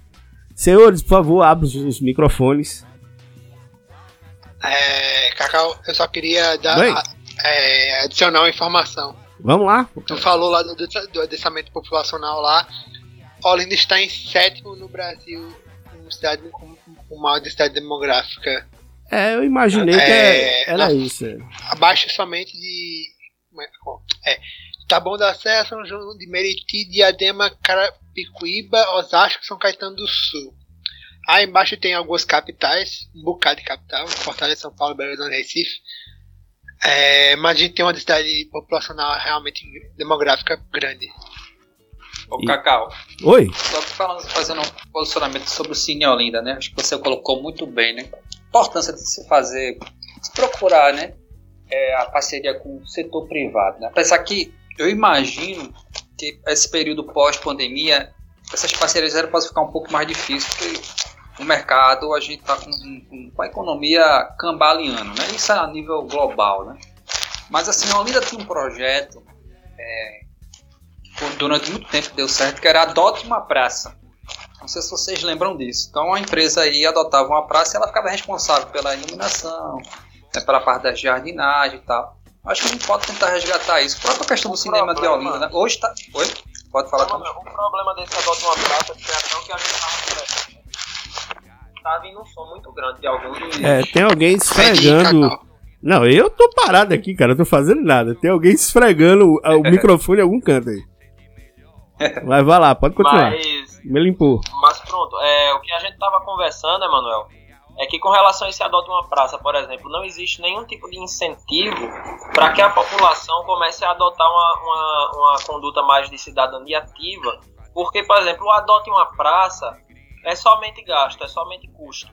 Senhores, por favor, abram os microfones. É, Cacau, eu só queria dar, é, adicionar uma informação. Vamos lá. Tu falou lá do, do adensamento populacional lá. Olinda está em sétimo no Brasil com, cidade, com, com maior densidade demográfica. É, eu imaginei que é, era na, isso. Abaixo somente de. É, Taboão da Serra, São João de Meriti, Diadema, Carapicuíba, Osasco, São Caetano do Sul. Aí embaixo tem algumas capitais, um bocado de capital, Fortaleza, São Paulo, Belo Horizonte, Recife. É, mas a gente tem uma densidade populacional realmente demográfica grande. Ô, E- Cacau, Oi? só falando, fazendo um posicionamento sobre o Cine Olinda, né? Acho que você colocou muito bem, né? A importância de se fazer, de se procurar, né? É, a parceria com o setor privado, né? Apesar que eu imagino que esse período pós-pandemia, essas parcerias eram para ficar um pouco mais difícil, porque o mercado, a gente está com, com- com a economia cambaleando, né? Isso é a nível global, né? Mas assim, a Olinda tinha um projeto é, durante muito tempo deu certo, que era adote uma praça. Não sei se vocês lembram disso. Então a empresa aí adotava uma praça e ela ficava responsável pela iluminação, né, pela parte da jardinagem e tal. Acho que a gente pode tentar resgatar isso. A própria questão do cinema de problema- Olinda, né? Hoje tá. Oi? Pode falar Não, também. o problema desse adote uma praça até o que a gente tava conversando. Tá vindo um som muito grande de alguns dos. É, tem alguém esfregando. Não, eu tô parado aqui, cara. Eu tô fazendo nada. Tem alguém esfregando o, o microfone em algum canto aí. Mas vai lá, pode continuar. Mas, Me limpou. mas pronto, é, o que a gente tava conversando, Emanuel, é que com relação a esse adote uma praça, por exemplo, não existe nenhum tipo de incentivo para que a população comece a adotar uma, uma, uma conduta mais de cidadania ativa, porque, por exemplo, o adote uma praça é somente gasto, é somente custo.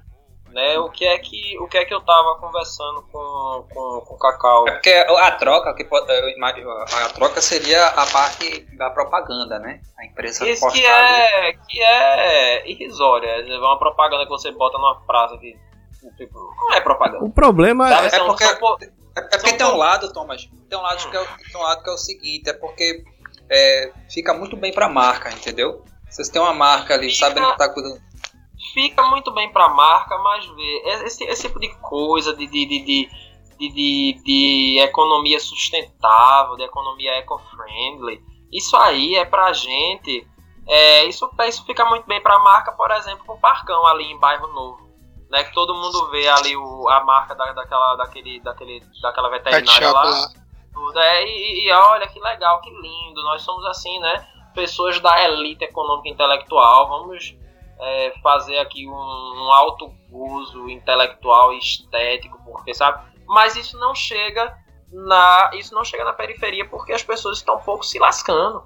Né? O que é que o que é que eu tava conversando com, com, com o Cacau? É porque a troca, que pode- eu imagino, a troca seria a parte da propaganda, né? A empresa Isso que ali. é, que é irrisória. É uma propaganda que você bota numa praça que. Tipo, não é propaganda. O problema Sabe? é. São- porque- são É é porque São tem um lado, Thomas, tem um lado, que é, o- tem um lado que é o seguinte, é porque é, fica muito bem pra marca, entendeu? Vocês têm uma marca ali, Fica- sabendo que tá cuidando. fica muito bem pra marca, mas vê, esse, esse tipo de coisa de, de, de, de, de, de- de economia sustentável, de economia eco-friendly, isso aí é pra gente. É, isso, isso fica muito bem pra marca, por exemplo, com o Parcão ali em Bairro Novo. Né, que todo mundo vê ali o, a marca da, daquela, daquele, daquele, daquela veterinária lá. lá. tudo. É, e, e olha que legal, que lindo. Nós somos assim, né? Pessoas da elite econômica e intelectual. Vamos é, fazer aqui um, um alto uso intelectual e estético, porque sabe? Mas isso não chega na isso não chega na periferia porque as pessoas estão um pouco se lascando.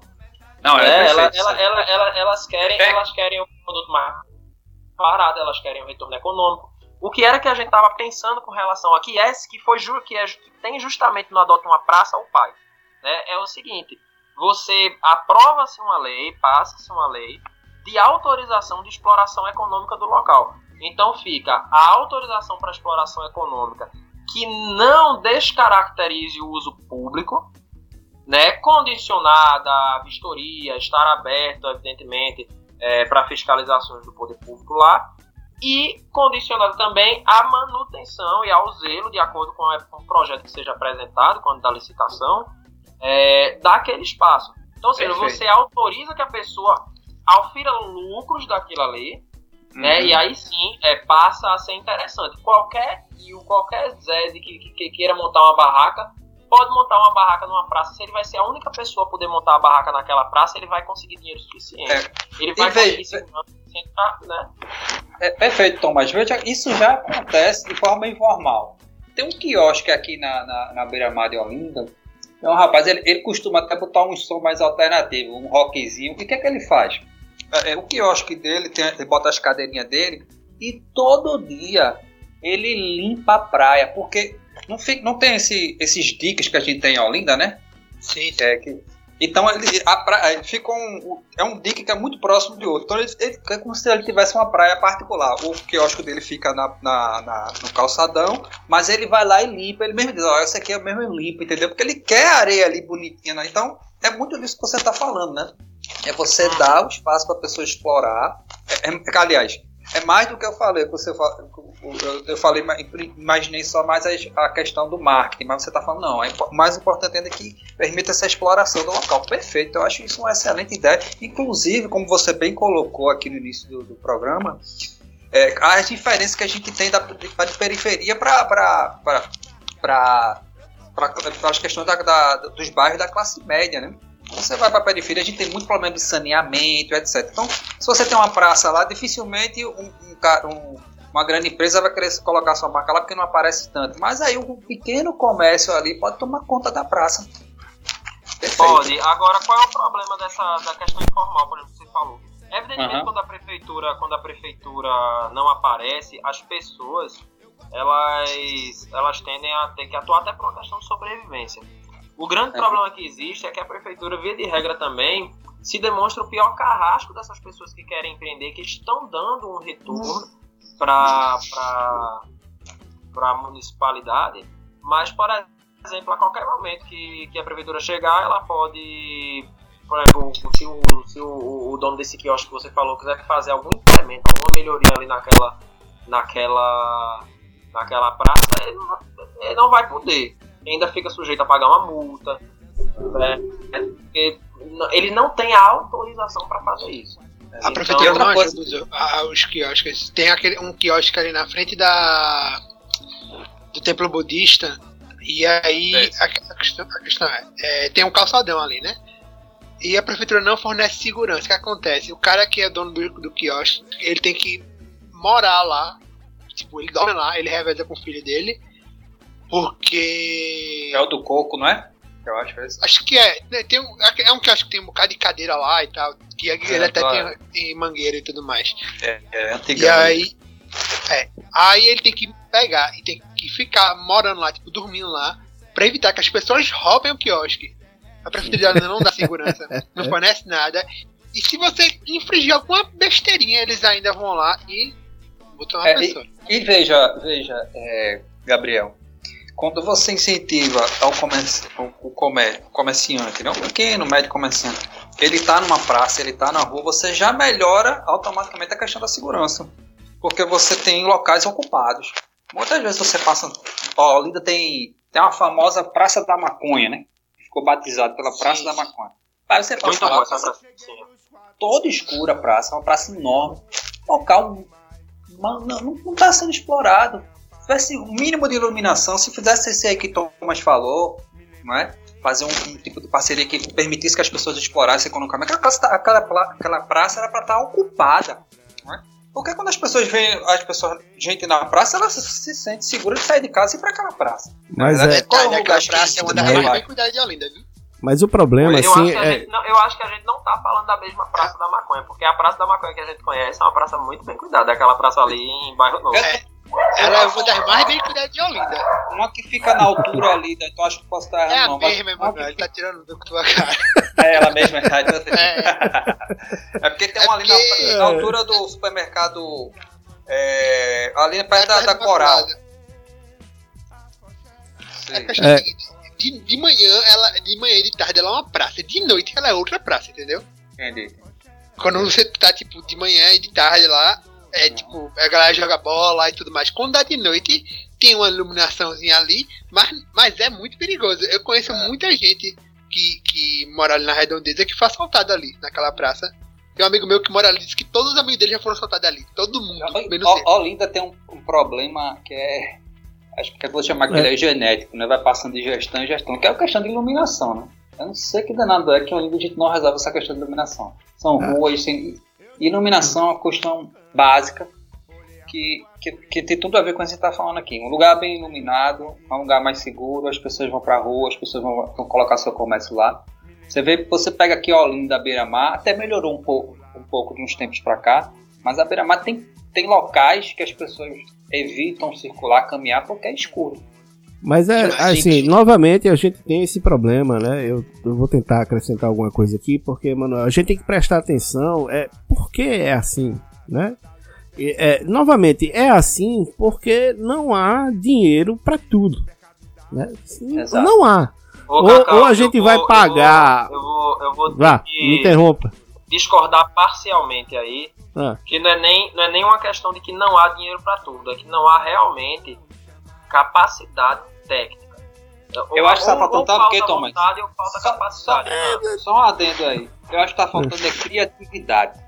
Não, é, né? Ela- ela- ela- ela- elas querem É. elas querem um produto mais barato, elas querem um retorno econômico. O que era que a gente estava pensando com relação aqui é que foi que, é, que tem justamente no adote uma praça o pai, né? É o seguinte: você aprova-se uma lei, passa-se uma lei de autorização de exploração econômica do local. Então fica a autorização para exploração econômica que não descaracterize o uso público, né, condicionada à vistoria, estar aberto, evidentemente, para fiscalizações do poder público lá, e condicionado também à manutenção e ao zelo, de acordo com o projeto que seja apresentado, quando da licitação, é, daquele espaço. Então, ou seja, Perfeito. você autoriza que a pessoa aufira lucros daquilo ali, né? Uhum. E aí sim é, passa a ser interessante. Qualquer tio, qualquer Zé que, que- que queira montar uma barraca, pode montar uma barraca numa praça. Se ele vai ser a única pessoa a poder montar a barraca naquela praça, ele vai conseguir dinheiro suficiente. É. Ele vai E conseguir segurança suficiente pra, né? É, perfeito, Thomas. Veja, isso já acontece de forma informal. Tem um quiosque aqui na, na, na beira-mar de Olinda. Um rapaz, ele, ele costuma até botar um som mais alternativo, um rockzinho. O que é que ele faz? É, é, o quiosque dele, tem, ele bota as cadeirinhas dele e todo dia ele limpa a praia. Porque não, fica, não tem esse, esses diques que a gente tem em Olinda, né? Sim, É, que- então ele, praia, ele fica um, é um dique que é muito próximo de outro. Então ele, ele- é como se ele tivesse uma praia particular. O quiosque dele fica na, na- na- no calçadão, mas ele vai lá e limpa. Ele mesmo diz: Ó, esse aqui é mesmo limpo, entendeu? Porque ele quer a areia ali bonitinha. Né? Então é muito disso que você está falando, né? É você dar o espaço para a pessoa explorar. É, é- aliás, é mais do que eu falei. Você, eu, falei, imaginei só mais a, questão do marketing, mas você está falando, não. É mais importante ainda é que permita essa exploração do local. Perfeito, eu acho isso uma excelente ideia. Inclusive, como você bem colocou aqui no início do, do programa, é, as diferenças que a gente tem da, da periferia para as questões da, da- dos bairros da classe média, né? Você vai para a periferia, a gente tem muito problema de saneamento, etc. Então, se você tem uma praça lá, dificilmente um, um, um- uma grande empresa vai querer colocar sua marca lá porque não aparece tanto. Mas aí um pequeno comércio ali pode tomar conta da praça. Perfeito. Pode. Agora, qual é o problema dessa da questão informal, por exemplo, que você falou? Evidentemente, uhum. quando a prefeitura, quando a prefeitura não aparece, as pessoas elas, elas tendem a ter que atuar até por uma questão de sobrevivência. O grande é. problema que existe é que a prefeitura, via de regra também, se demonstra o pior carrasco dessas pessoas que querem empreender, que estão dando um retorno para a municipalidade, mas, por exemplo, a qualquer momento que, que a prefeitura chegar, ela pode por exemplo, se, o, se o, o, dono desse quiosque que você falou quiser fazer algum incremento, alguma melhoria ali naquela, naquela, naquela praça, ele não, ele não vai poder. Ainda fica sujeito a pagar uma multa. Né? Porque ele não tem a autorização para fazer isso. A então, prefeitura não ajuda os quiosques. Tem aquele, um quiosque ali na frente da do templo budista. E aí é. a, a, questão, a questão é, é, tem um calçadão ali, né? E a prefeitura não fornece segurança. O que acontece? O cara que é dono do, do quiosque, ele tem que morar lá. Tipo, ele dorme lá, ele reveza com o filho dele. Porque. É o do coco, não é? Eu acho que é esse. Acho que é. Né, tem um, é um quiosque que tem um bocado de cadeira lá e tal. Que é, ele até tem, tem, mangueira e tudo mais. É, é antigo. E aí. É. Aí ele tem que pegar e tem que ficar morando lá, tipo, dormindo lá, pra evitar que as pessoas roubem o quiosque. A prefeitura não dá segurança, não fornece nada. E se você infringir alguma besteirinha, eles ainda vão lá e botam uma é, pessoa. E, e, veja, veja, é, Gabriel, quando você incentiva ao comerci o, comer, comerciante, não, o pequeno, médio comerciante, ele está numa praça, ele está na rua, você já melhora automaticamente a questão da segurança. Porque você tem locais ocupados. Muitas vezes você passa. Ó, Olinda tem, tem uma famosa Praça da Maconha, né? ficou batizado pela Praça Sim. da Maconha. Aí você passa lá, praça, toda escura a praça, uma praça enorme, local não está sendo explorado. Se tivesse o um mínimo de iluminação, se fizesse esse aí que Thomas falou, não é? fazer um, um, tipo de parceria que permitisse que as pessoas explorassem economicamente, aquela praça, tá, aquela, aquela praça era para estar tá ocupada. Não é? Porque quando as pessoas veem as pessoas, gente na praça, elas se, se sente segura de sair de casa e ir para aquela praça. Mas é, é, qual é o praça é uma das mais bem cuidadas de Olinda, viu? Mas o problema, eu assim. Acho é... não, eu acho que a gente não tá falando da mesma Praça da Maconha, porque a Praça da Maconha que a gente conhece é uma praça muito bem cuidada, é aquela praça ali em Bairro Novo. É, ela é uma das mais bem cuidadas de Olinda. Uma que fica na altura ali, então acho que posso estar errado. É a não, mesma, mas... Ele tá tirando do tua cara. É ela mesma, é. é. é porque tem uma é ali na, na, altura do supermercado. É, ali perto da, da Coral. É, de, de manhã, ela, de manhã e de tarde ela é uma praça, de noite ela é outra praça, entendeu? Entendi. Quando você tá, tipo, de manhã e de tarde lá, é tipo, a galera joga bola e tudo mais. Quando dá de noite, tem uma iluminaçãozinha ali, mas, mas é muito perigoso. Eu conheço é. muita gente que, que mora ali na redondeza que foi assaltado ali, naquela praça. Tem um amigo meu que mora ali, disse que todos os amigos dele já foram assaltados ali. Todo mundo, menos o, Olinda tem um, um, problema que é acho que eu vou chamar que é. ele é genético, né? Vai passando de gestão em gestão, que é a questão de iluminação, né? Eu não sei que danado é que a gente não resolve essa questão de iluminação. São é. ruas sem. Iluminação é uma questão básica que, que, que, tem tudo a ver com o que gente está falando aqui. Um lugar bem iluminado, um lugar mais seguro, as pessoas vão para a rua, as pessoas vão, vão, colocar seu comércio lá. Você vê, você pega aqui Olinda da Beira-Mar, até melhorou um pouco, um pouco de uns tempos para cá, mas a Beira-Mar tem, tem locais que as pessoas evitam circular, caminhar porque é escuro. Mas é assim, novamente a gente tem esse problema, né? Eu, eu, vou tentar acrescentar alguma coisa aqui, porque, mano, a gente tem que prestar atenção, é por que é assim, né? É, novamente, é assim porque não há dinheiro para tudo. Né? Não há. Ô, ou, Cacau, ou, a gente vai pagar. Eu vou, eu vou, eu vou Vá, me interrompa. Discordar parcialmente aí ah. Que não é, nem, não é nem uma questão de que não há dinheiro para tudo, é que não há realmente capacidade técnica. Eu acho que tá faltando sabe o que, Thomas? Vontade, falta só, um adendo aí. Eu acho que tá faltando é criatividade.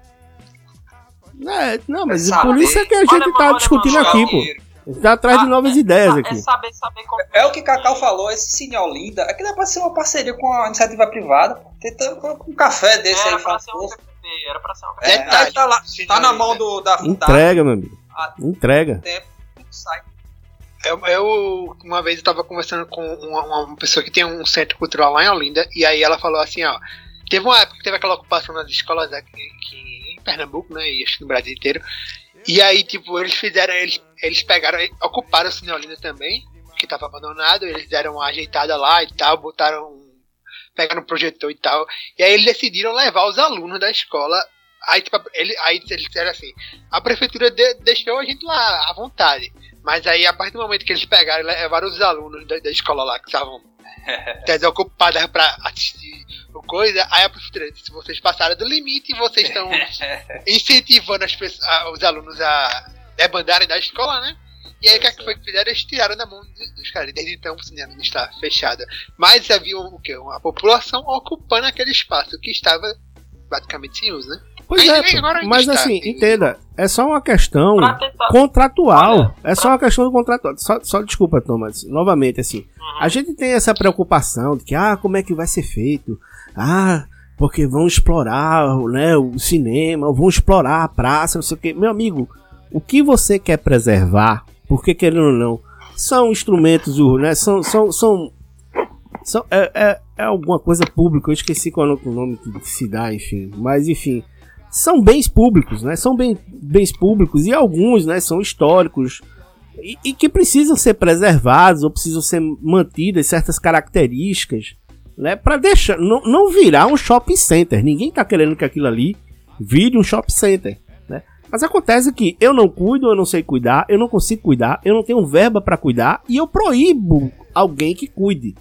É, não, mas é por isso é que a gente olha, tá olha, discutindo olha, aqui, pô. Está atrás de ah, novas é, ideias é aqui. É, saber, saber como... é o que Cacau falou, esse Cine Olinda, é que dá pra ser uma parceria com a iniciativa privada, tentando com um café desse é, aí, pra ser um era pra ser uma é, tá, lá, tá na mão do, da, Entrega, meu amigo. Entrega. tempo sai. Eu, eu, uma vez eu tava conversando com uma, uma pessoa que tem um centro cultural lá em Olinda, e aí ela falou assim, ó. Teve uma época que teve aquela ocupação nas escolas aqui, aqui em Pernambuco, né? E acho que no Brasil inteiro. E aí, tipo, eles fizeram, eles, eles pegaram, ocuparam o Olinda também, que tava abandonado, eles deram uma ajeitada lá e tal, botaram. pegaram um projetor e tal. E aí eles decidiram levar os alunos da escola. Aí, tipo, ele, aí eles disseram assim, a prefeitura de- deixou a gente lá à vontade. Mas aí, a partir do momento que eles pegaram e levaram os alunos da, da escola lá, que estavam desocupadas pra assistir o coisa, aí a prefeitura disse, vocês passaram do limite e vocês estão incentivando as pessoas, a- os alunos a debandarem da escola, né? E aí o que, é foi que fizeram? Eles tiraram da mão dos caras. Desde então o cinema está fechado. Mas havia o quê? A população ocupando aquele espaço que estava basicamente sem uso, né? Pois é, mas assim, tem- entenda, é só uma questão contratual. Olha, é só uma questão do contratual. Só, só desculpa, Thomas. Novamente, assim, a gente tem essa preocupação de que, ah, como é que vai ser feito? Ah, porque vão explorar né, o cinema, vão explorar a praça, não sei o quê. Meu amigo, o que você quer preservar, porque querendo ou não, são instrumentos, né? São. são, são, são é, é, é alguma coisa pública, eu esqueci qual é o nome que se dá, enfim. Mas enfim. São bens públicos, né? São bem, bens públicos e alguns, né, são históricos e, e que precisam ser preservados ou precisam ser mantidas certas características, né, para deixar não, não virar um shopping center. Ninguém tá querendo que aquilo ali vire um shopping center, né? Mas acontece que eu não cuido, eu não sei cuidar, eu não consigo cuidar, eu não tenho verba para cuidar e eu proíbo alguém que cuide.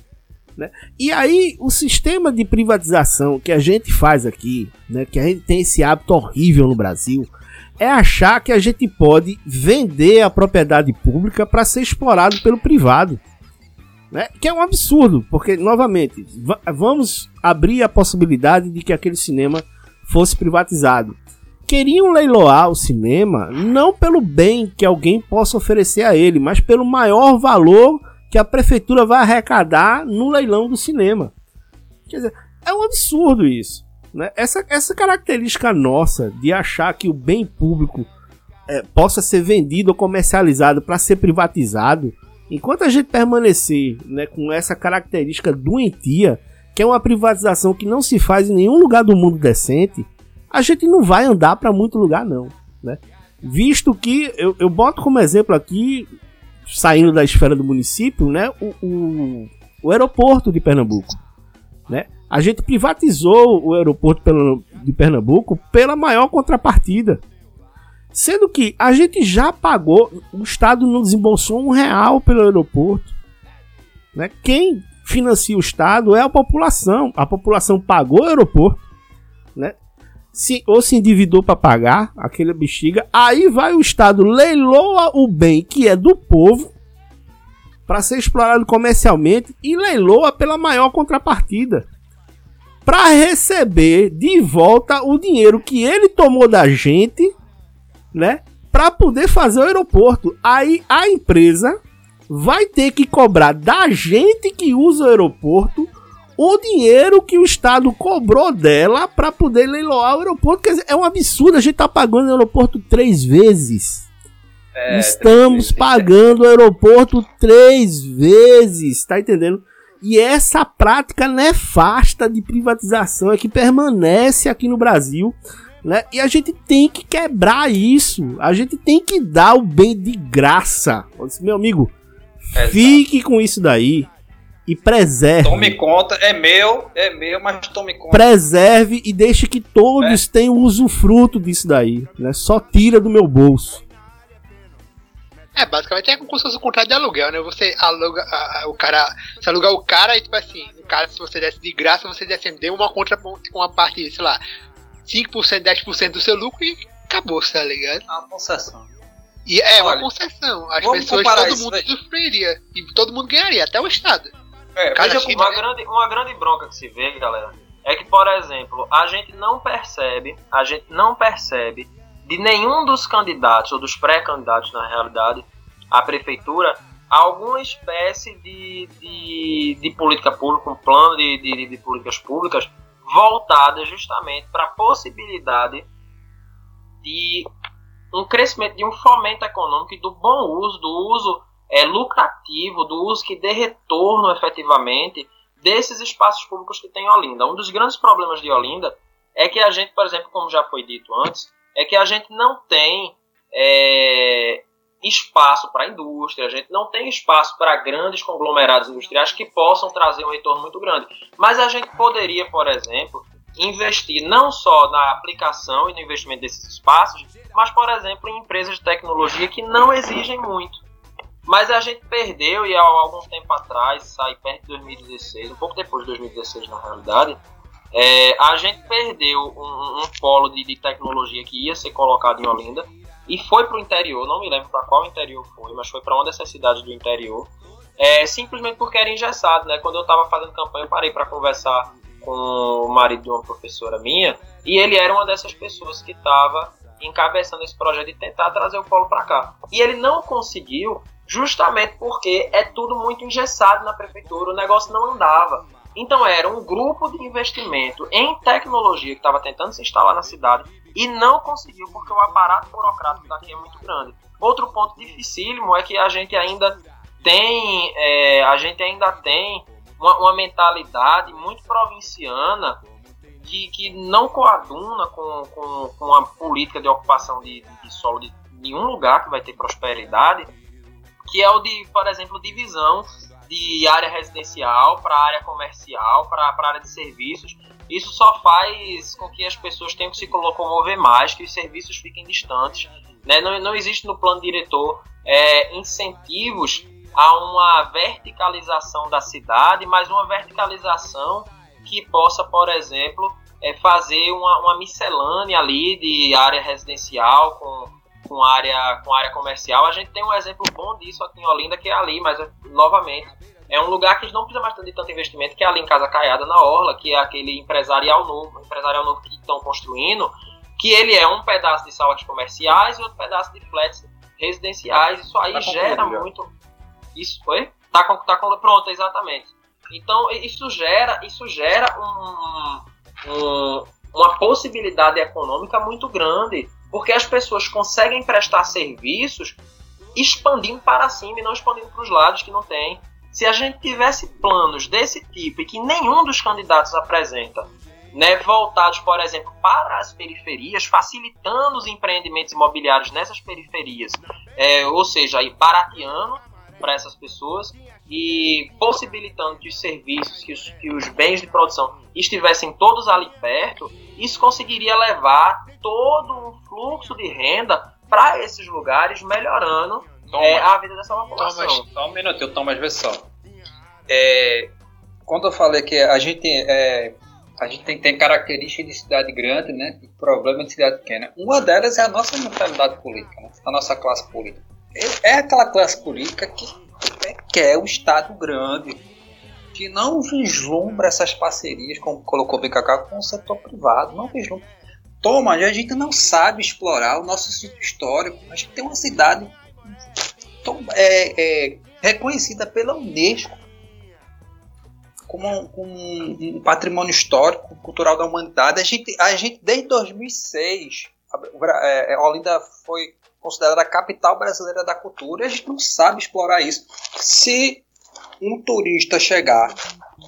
Né? E aí, o sistema de privatização que a gente faz aqui, né, que a gente tem esse hábito horrível no Brasil, é achar que a gente pode vender a propriedade pública para ser explorado pelo privado. Né? Que é um absurdo, porque, novamente, va- vamos abrir a possibilidade de que aquele cinema fosse privatizado. Queriam leiloar o cinema não pelo bem que alguém possa oferecer a ele, mas pelo maior valor que a prefeitura vai arrecadar no leilão do cinema. Quer dizer, é um absurdo isso. Né? Essa, essa característica nossa de achar que o bem público é, possa ser vendido ou comercializado para ser privatizado, enquanto a gente permanecer né, com essa característica doentia, que é uma privatização que não se faz em nenhum lugar do mundo decente, a gente não vai andar para muito lugar, não. Né? Visto que, eu, eu boto como exemplo aqui, saindo da esfera do município, né, o, o, o aeroporto de Pernambuco. Né? A gente privatizou o aeroporto de Pernambuco pela maior contrapartida. Sendo que a gente já pagou, o Estado não desembolsou um real pelo aeroporto. Né? Quem financia o Estado é a população. A população pagou o aeroporto. Né? Se, ou se endividou para pagar aquele bexiga. Aí vai o Estado, leiloa o bem que é do povo para ser explorado comercialmente e leiloa pela maior contrapartida para receber de volta o dinheiro que ele tomou da gente, né? Para poder fazer o aeroporto. Aí a empresa vai ter que cobrar da gente que usa o aeroporto o dinheiro que o Estado cobrou dela para poder leiloar o aeroporto. Quer dizer, é um absurdo. A gente tá pagando o aeroporto três vezes. É, Estamos três vezes. pagando o aeroporto três vezes, tá entendendo? E essa prática nefasta de privatização é que permanece aqui no Brasil, né? E a gente tem que quebrar isso. A gente tem que dar o bem de graça. Meu amigo, fique com isso daí e preserve. Tome conta, é meu, é meu, mas tome conta. Preserve e deixe que todos tenham usufruto disso daí, né? Só tira do meu bolso. É, basicamente é como se fosse um contrato de aluguel, né? Você aluga a- a- o cara. Você aluga o cara e, tipo assim, o cara, se você desse de graça, você desse deu uma contra com uma parte, sei lá, 5%, 10% do seu lucro e acabou, tá ligado? A concessão. E é uma Olha, concessão. As pessoas, todo isso mundo aí. usufruiria. E todo mundo ganharia, até o Estado. É, que- como- Uma grande, uma grande bronca que se vê, galera, é que, por exemplo, a gente não percebe, a gente não percebe de nenhum dos candidatos, ou dos pré-candidatos, na realidade, à prefeitura, alguma espécie de, de, de política pública, um plano de, de, de políticas públicas voltada justamente para a possibilidade de um crescimento, de um fomento econômico e do bom uso, do uso é, lucrativo, do uso que dê retorno efetivamente desses espaços públicos que tem em Olinda. Um dos grandes problemas de Olinda é que a gente, por exemplo, como já foi dito antes, é que a gente não tem é, espaço para a indústria, a gente não tem espaço para grandes conglomerados industriais que possam trazer um retorno muito grande. Mas a gente poderia, por exemplo, investir não só na aplicação e no investimento desses espaços, mas, por exemplo, em empresas de tecnologia que não exigem muito. Mas a gente perdeu, e há algum tempo atrás, sai perto de 2016, um pouco depois de 2016 na realidade, é, a gente perdeu um, um polo de, de, tecnologia que ia ser colocado em Olinda e foi para o interior, não me lembro para qual interior foi, mas foi para uma dessas cidades do interior, é, simplesmente porque era engessado. Né? Quando eu estava fazendo campanha, eu parei para conversar com o marido de uma professora minha e ele era uma dessas pessoas que estava encabeçando esse projeto de tentar trazer o polo para cá. E ele não conseguiu justamente porque é tudo muito engessado na prefeitura, o negócio não andava. Então era um grupo de investimento em tecnologia que estava tentando se instalar na cidade e não conseguiu porque o aparato burocrático daqui é muito grande. Outro ponto dificílimo é que a gente ainda tem, é, a gente ainda tem uma, uma, mentalidade muito provinciana que, que não coaduna com, com, com a política de ocupação de, de solo de nenhum lugar que vai ter prosperidade, que é o de, por exemplo, divisão de área residencial para área comercial, para área de serviços. Isso só faz com que as pessoas tenham que se locomover mais, que os serviços fiquem distantes. Né? Não, não existe no plano diretor é, incentivos a uma verticalização da cidade, mas uma verticalização que possa, por exemplo, é, fazer uma, uma miscelânea ali de área residencial com com área, com área comercial. A gente tem um exemplo bom disso aqui em Olinda, que é ali, mas novamente é um lugar que não precisa mais de tanto investimento, que é ali em Casa Caiada, na Orla, que é aquele empresarial novo, empresarial novo que estão construindo, que ele é um pedaço de salas comerciais e outro pedaço de flats residenciais. Isso aí tá gera muito. Isso foi? Tá com, tá com, pronto, exatamente. Então isso gera, isso gera um, um, uma possibilidade econômica muito grande porque as pessoas conseguem prestar serviços expandindo para cima e não expandindo para os lados que não tem. Se a gente tivesse planos desse tipo e que nenhum dos candidatos apresenta, né, voltados, por exemplo, para as periferias, facilitando os empreendimentos imobiliários nessas periferias, é, ou seja, aí barateando para essas pessoas e possibilitando que os serviços, que os, que os bens de produção estivessem todos ali perto, isso conseguiria levar todo um fluxo de renda para esses lugares, melhorando é, a vida dessa população. Thomas, só um minuto, Thomas, vê só. É, quando eu falei que a gente, é, a gente tem, tem características de cidade grande, né, e problema de cidade pequena. Uma delas é a nossa mentalidade política, né, a nossa classe política. É, é aquela classe política que quer o Estado grande, que não vislumbra essas parcerias, como colocou o BKK, com o setor privado, não vislumbra. Toma, a gente não sabe explorar o nosso sítio histórico. A gente tem uma cidade é, é, reconhecida pela Unesco como, um, como um, patrimônio histórico, cultural da humanidade. A gente, a gente desde 2006, a, é, Olinda foi considerada a capital brasileira da cultura e a gente não sabe explorar isso. Se um turista chegar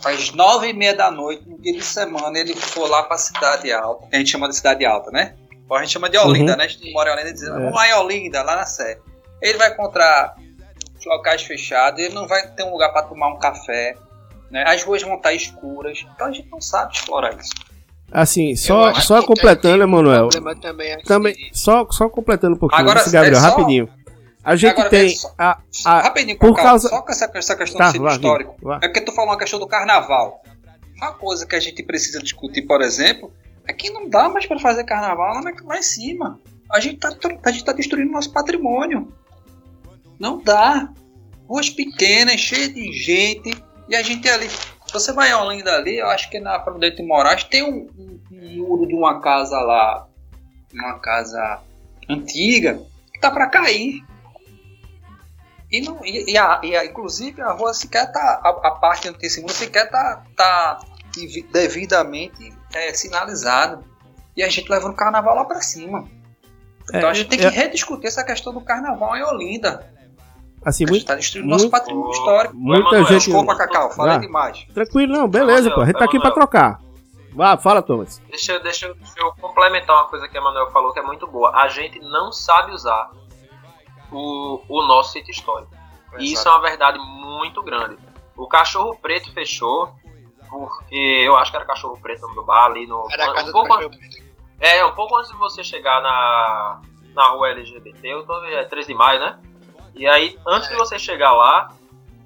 às nove e meia da noite, no dia de semana, ele for lá para a Cidade Alta, a gente chama de Cidade Alta, né? Ou a gente chama de Olinda, uhum. né? A gente mora em Olinda e diz, vamos lá em Olinda, lá na Sé. Ele vai encontrar locais fechados, ele não vai ter um lugar para tomar um café, né? As ruas vão estar escuras, então a gente não sabe explorar isso. Assim, só, só completando, Emanuel. Também, também só, só completando um pouquinho, Agora, Gabriel, é só... rapidinho. A gente Agora, tem. Só, a, a, rapidinho, por causa... só com essa, essa questão tá, do sítio histórico. Vai. É porque tu falou uma questão do carnaval. Uma coisa que a gente precisa discutir, por exemplo, é que não dá mais para fazer carnaval lá, lá em cima. A gente tá, a gente tá destruindo nosso patrimônio. Não dá. Ruas pequenas, cheias de gente, e a gente ali. Você vai a Olinda ali, eu acho que na Prudente Moraes tem um, um, um muro de uma casa lá, uma casa antiga, que tá para cair. E, não, e, e, a, e a, inclusive a rua sequer tá. A, a parte do tecido sequer tá, tá devidamente é, sinalizada. E a gente levando o carnaval lá para cima. Então É, a gente tem é- que rediscutir essa questão do carnaval em Olinda. Assim, a gente muito, está destruindo nosso muito- patrimônio histórico. muita Emanuel, gente. Desculpa, Cacau, falei Ah. demais. Tranquilo, não, beleza, pô. A gente tá aqui pra Emanuel. trocar. Vá, fala, Thomas. Deixa, eu- deixa, eu- deixa eu complementar uma coisa que a Manuel falou que é muito boa. A gente não sabe usar o, o nosso sítio histórico. E isso é uma verdade muito grande. O Cachorro Preto fechou porque eu acho que era Cachorro Preto o nome do bar ali no. Era a casa um do pouco, preto. é, um pouco antes de você chegar na, na rua LGBT, eu tô, é 3 de maio, né? E aí, antes de você chegar lá,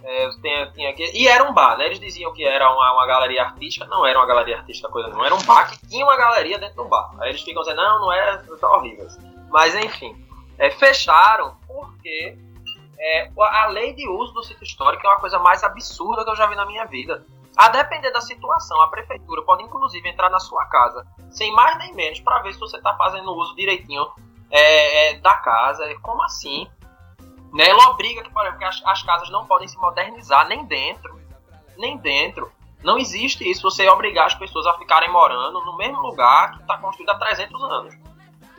é, tem, tem aqui. E era um bar, né? Eles diziam que era uma, uma galeria artística. Não era uma galeria artística, coisa não. Era um bar que tinha uma galeria dentro do bar. Aí eles ficam dizendo, não, não é, tá horrível. Mas enfim, é, fecharam porque é, a lei de uso do sítio histórico é uma coisa mais absurda que eu já vi na minha vida. A depender da situação, a prefeitura pode inclusive entrar na sua casa, sem mais nem menos, para ver se você está fazendo uso direitinho é, é, da casa. Como assim? Né? Ela obriga que, por exemplo, que as, as casas não podem se modernizar nem dentro. Nem dentro. Não existe isso, você obrigar as pessoas a ficarem morando no mesmo lugar que está construído há 300 anos.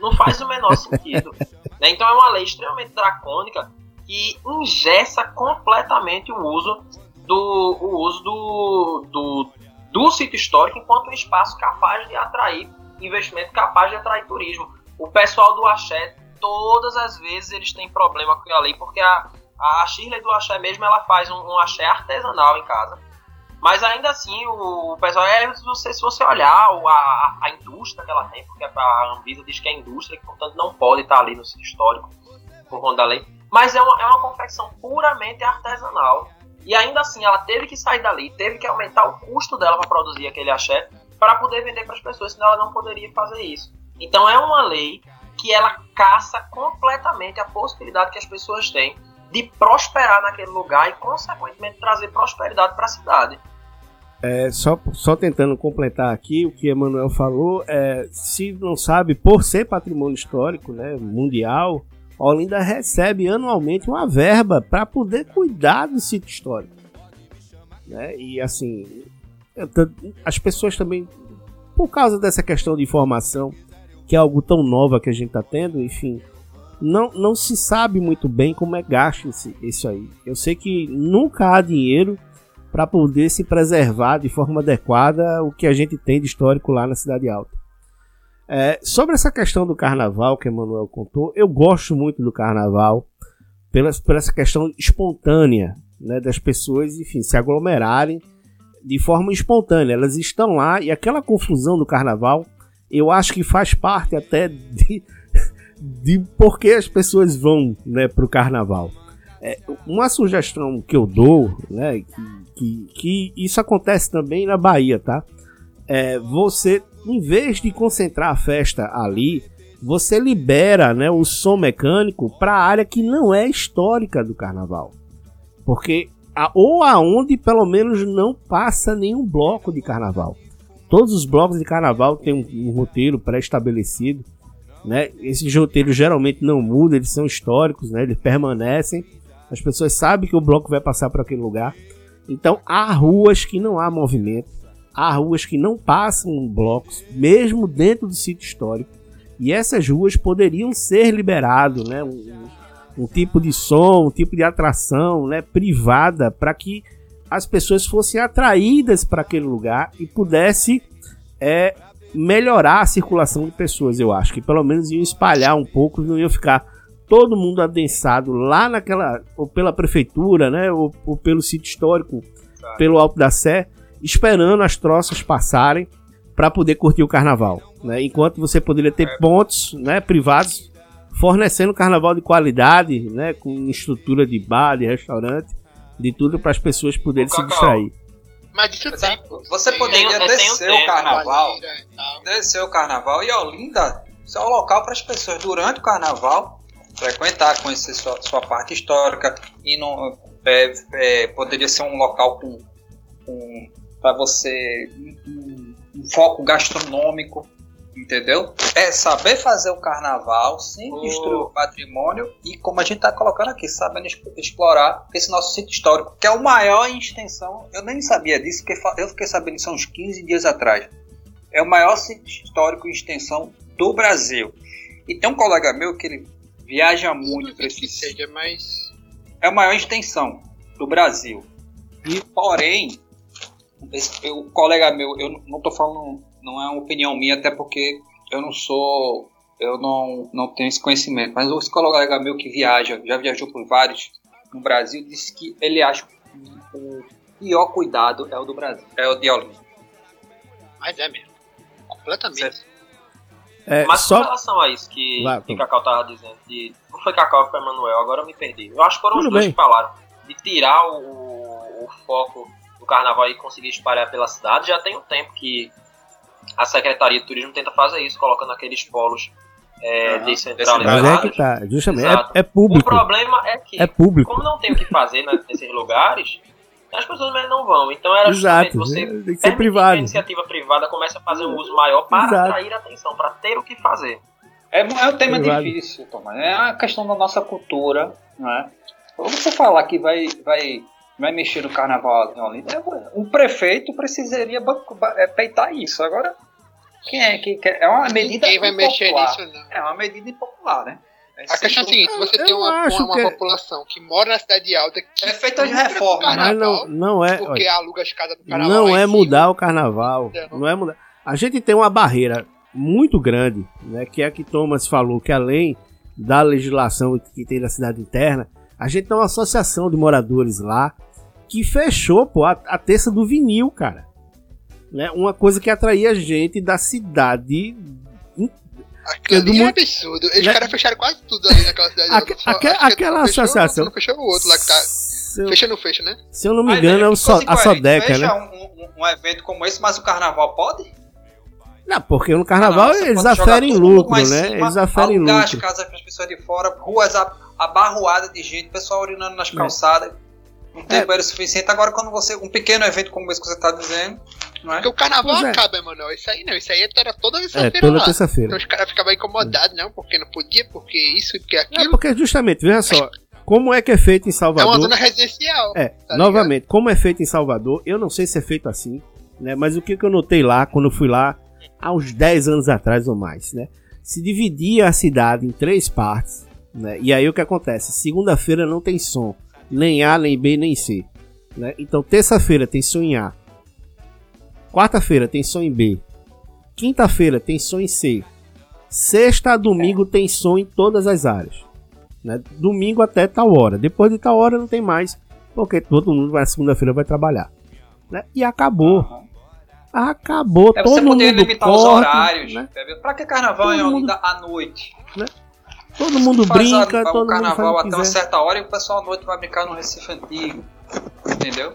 Não faz o menor sentido. né? Então é uma lei extremamente dracônica que ingessa completamente o uso do, o uso do, do, do sítio histórico enquanto um espaço capaz de atrair investimento, capaz de atrair turismo. O pessoal do Axé, todas as vezes eles têm problema com a lei, porque a, a Shirley do Axé mesmo, ela faz um, um Axé artesanal em casa. Mas ainda assim, o, pessoal, é, se você, olhar a, a indústria que ela tem, porque a Anvisa diz que é indústria, que portanto não pode estar ali no sítio histórico, por conta da lei. Mas é uma, é uma confecção puramente artesanal. E ainda assim, ela teve que sair dali, teve que aumentar o custo dela para produzir aquele axé, para poder vender para as pessoas, senão ela não poderia fazer isso. Então é uma lei que ela caça completamente a possibilidade que as pessoas têm de prosperar naquele lugar e, consequentemente, trazer prosperidade para a cidade. É, só, só tentando completar aqui o que Emanuel falou, é, se não sabe, por ser patrimônio histórico né, mundial, a Olinda recebe anualmente uma verba para poder cuidar do sítio histórico. Né? E assim, as pessoas também, por causa dessa questão de informação, que é algo tão nova que a gente está tendo, enfim, não, não se sabe muito bem como é gasto esse, isso aí. Eu sei que nunca há dinheiro para poder se preservar de forma adequada o que a gente tem de histórico lá na Cidade Alta. É, sobre essa questão do carnaval que Emanuel contou, eu gosto muito do carnaval pela, por essa questão espontânea né, das pessoas, enfim, se aglomerarem de forma espontânea. Elas estão lá e aquela confusão do carnaval, eu acho que faz parte até de, de por que as pessoas vão né, para o carnaval. É, uma sugestão que eu dou, né, que, que, que isso acontece também na Bahia, tá? É, você, em vez de concentrar a festa ali, você libera né, o som mecânico para a área que não é histórica do carnaval. Porque a, ou aonde pelo menos não passa nenhum bloco de carnaval. Todos os blocos de carnaval têm um, um roteiro pré-estabelecido. Né? Esses roteiros geralmente não mudam, eles são históricos, né? eles permanecem. As pessoas sabem que o bloco vai passar por aquele lugar. Então há ruas que não há movimento, há ruas que não passam blocos, mesmo dentro do sítio histórico. E essas ruas poderiam ser liberadas, né? Um, um tipo de som, um tipo de atração né? privada para que as pessoas fossem atraídas para aquele lugar e pudesse é, melhorar a circulação de pessoas, eu acho. Que pelo menos iam espalhar um pouco, não iam ficar todo mundo adensado lá naquela, ou pela prefeitura, né? Ou, ou pelo sítio histórico, pelo Alto da Sé, esperando as troças passarem para poder curtir o carnaval. Né? Enquanto você poderia ter pontos né, privados fornecendo carnaval de qualidade, né, com estrutura de bar, de restaurante, de tudo para as pessoas poderem se distrair. Mas isso Mas é, pô. você poderia tem descer o carnaval, tal. descer o carnaval e Olinda isso é um local para as pessoas durante o carnaval frequentar, conhecer sua, sua parte histórica e não é, é, poderia ser um local com, com para você um, um foco gastronômico, entendeu? É saber fazer o carnaval sem Oh. destruir o patrimônio e como a gente está colocando aqui, sabendo explorar esse nosso sítio histórico, que é o maior em extensão. Eu nem sabia disso, porque eu fiquei sabendo isso há uns 15 dias atrás. É o maior sítio histórico em extensão do Brasil. E tem um colega meu que ele viaja muito para esse. seja, mas. É a maior extensão do Brasil. E, porém, esse, o colega meu, eu não tô falando, não é uma opinião minha, até porque eu não sou, eu não, não tenho esse conhecimento, mas esse colega meu que viaja, já viajou por vários no Brasil, disse que ele acha que o pior cuidado é o do Brasil, é o de Olinda. Mas é mesmo. Completamente. Certo. É, Mas com só. relação a isso que, Vai, que. Cacau tava dizendo, de, não foi Cacau, foi Emanuel, agora eu me perdi. Eu acho que foram Tudo os dois bem. que falaram. De tirar o, o foco do carnaval e conseguir espalhar pela cidade, já tem um tempo que a Secretaria de Turismo tenta fazer isso, colocando aqueles polos é, Aham, descentralizados. Mas é que tá, justamente. É, é O público. problema é que, É público. como não tem o que fazer né, nesses lugares, as pessoas mesmo não vão. Então era Exato. justamente você Tem que ser permitir que a privado. iniciativa privada comece a fazer um uso maior para Exato. atrair atenção, para ter o que fazer. É, é um tema Privado. difícil, Tomás. É a questão da nossa cultura, não é? Você falar que vai, vai, vai mexer no carnaval em Olinda, o prefeito precisaria é, peitar isso. Agora, quem é que quer? É uma medida Ninguém vai mexer impopular. nisso, não. É uma medida impopular, né? É A questão é a sempre- seguinte: você Eu tem uma, acho uma, que- população que mora na cidade alta que É feita de reforma, né? Mas não, não é. porque olha, aluga as casas do carnaval. não é cima. mudar o carnaval. Não. Não é mudar. A gente tem uma barreira muito grande, né? Que é a que Thomas falou, que além da legislação que tem na cidade interna, a gente tem uma associação de moradores lá que fechou, pô, a, a terça do vinil, cara. Né? Uma coisa que atraía a gente da cidade. Aquilo é mundo- absurdo. Eles Né? caras fecharam quase tudo ali naquela cidade. Aque-. Só- aque- aquela fechou- associação- Não fechou o outro lá que tá. Eu, Fecha ou não fecha, né? se eu não me engano, é o ficou so- a incoerente. Sodeca, né? Um, um- um evento como esse, mas o carnaval pode? Não, porque no carnaval Não, eles aferem lucro, né? cima, Eles aferem alugar as lucro. casas para as pessoas de fora, ruas abarroadas de gente, pessoal urinando nas É. tem É. banheiro suficiente. Agora, quando você. Um pequeno evento como esse que você está dizendo, não é? Porque o carnaval Pois é. acaba, Emanuel. Isso aí não. Isso aí era toda É, terça-feira toda lá. terça-feira. Então os caras ficavam incomodados, não, porque não podia, porque isso, porque É aquilo. porque justamente, veja só, como é que é feito em É, uma Salvador? zona residencial. É, tá novamente, como é feito em Salvador, eu não sei se é feito assim, né? Mas o que, que eu notei lá, quando eu fui lá, há uns 10 anos atrás ou mais, né? Se dividia a cidade em três partes, né? E aí o que acontece? Segunda-feira não tem som, nem A, nem B, nem C. Né? Então, terça-feira tem som em A. Quarta-feira tem som em B. Quinta-feira tem som em C. Sexta a domingo tem som em todas as áreas. Né? Domingo até tal hora. Depois de tal hora não tem mais, porque todo mundo vai segunda-feira vai trabalhar. Né? E acabou. Acabou. É, todo você poder mundo limitar os corre, horários. né? Pra que carnaval Todo em mundo- à noite? Todo mundo Faz brinca, a- todo o carnaval que até uma certa hora e o pessoal à noite vai brincar no Recife Antigo. Entendeu?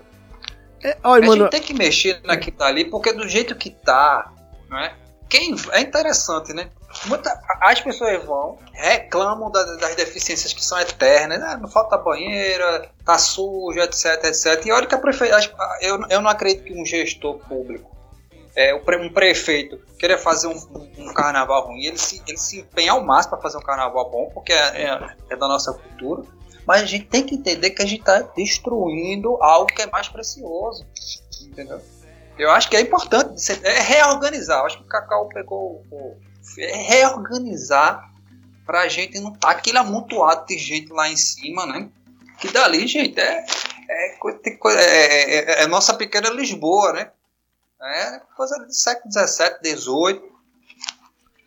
É, olha, a mano, gente tem que mexer naquilo ali, porque do jeito que tá, não é? Quem, é interessante, né? Muita- as pessoas vão, reclamam da- das deficiências que são eternas, né? não falta banheira, tá sujo, etc, etc. E olha que a prefeita, eu, eu não acredito que um gestor público, é, um pre- prefeito, queira fazer um carnaval ruim, ele se, ele se empenha ao máximo para fazer um carnaval bom, porque é, é- é da nossa cultura. Mas a gente tem que entender que a gente está destruindo algo que é mais precioso. Entendeu? Eu acho que é importante você- é reorganizar. Eu acho que o Cacau pegou o. É reorganizar pra gente não estar aquele amontoado de gente lá em cima, né? Que dali, gente, é. É, coisa- é, é- é nossa pequena Lisboa, né? É coisa do século XVII, XVIII.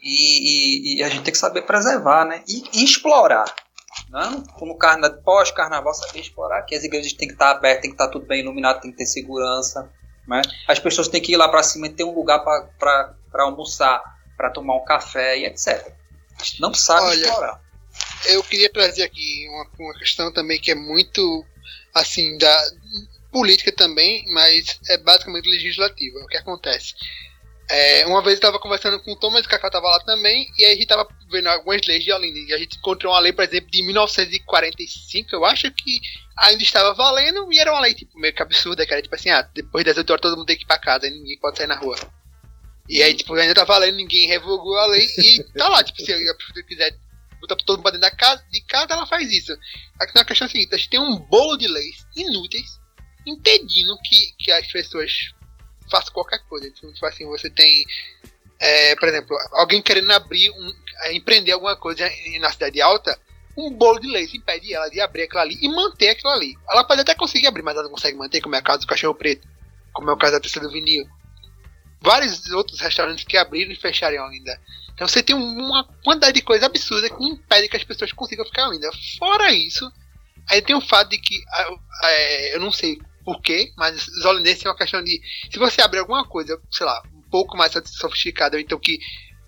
E, e- e a gente tem que saber preservar, né? E, e explorar. Não, como carna, pós-carnaval, saber explorar que as igrejas têm que estar abertas, tem que estar tudo bem iluminado, tem que ter segurança. Né? As pessoas têm que ir lá para cima e ter um lugar para almoçar, para tomar um café e etc. A gente não sabe Olha, explorar. eu queria trazer aqui uma, uma questão também que é muito assim da política também, mas é basicamente legislativa. O que acontece? É, uma vez eu estava conversando com o Thomas, o Cacau estava lá também, e aí a gente estava vendo algumas leis de Olinda. E a gente encontrou uma lei, por exemplo, de 1945, eu acho que ainda estava valendo, e era uma lei tipo, meio que absurda, que tipo assim, ah, depois das 8 horas todo mundo tem que ir pra casa, e ninguém pode sair na rua. E aí, tipo, ainda tá valendo, ninguém revogou a lei, e tá lá, tipo, se a pessoa quiser botar todo mundo pra dentro da casa, de casa, ela faz isso. A questão é a seguinte, a gente tem um bolo de leis inúteis, impedindo que, que as pessoas façam qualquer coisa. Então, tipo assim, você tem é, por exemplo, alguém querendo abrir, um, é, empreender alguma coisa na cidade alta, um bolo de leite impede ela de abrir aquilo ali e manter aquilo ali. Ela pode até conseguir abrir, mas ela não consegue manter, como é o caso do cachorro preto, como é o caso da terceira do vinil. Vários outros restaurantes que abriram e fecharam ainda. Então você tem uma quantidade de coisa absurda que impede que as pessoas consigam ficar ainda. Fora isso, aí tem o fato de que, é, eu não sei porquê, mas os holandeses têm uma questão de, se você abrir alguma coisa, sei lá, um pouco mais sofisticada, ou então que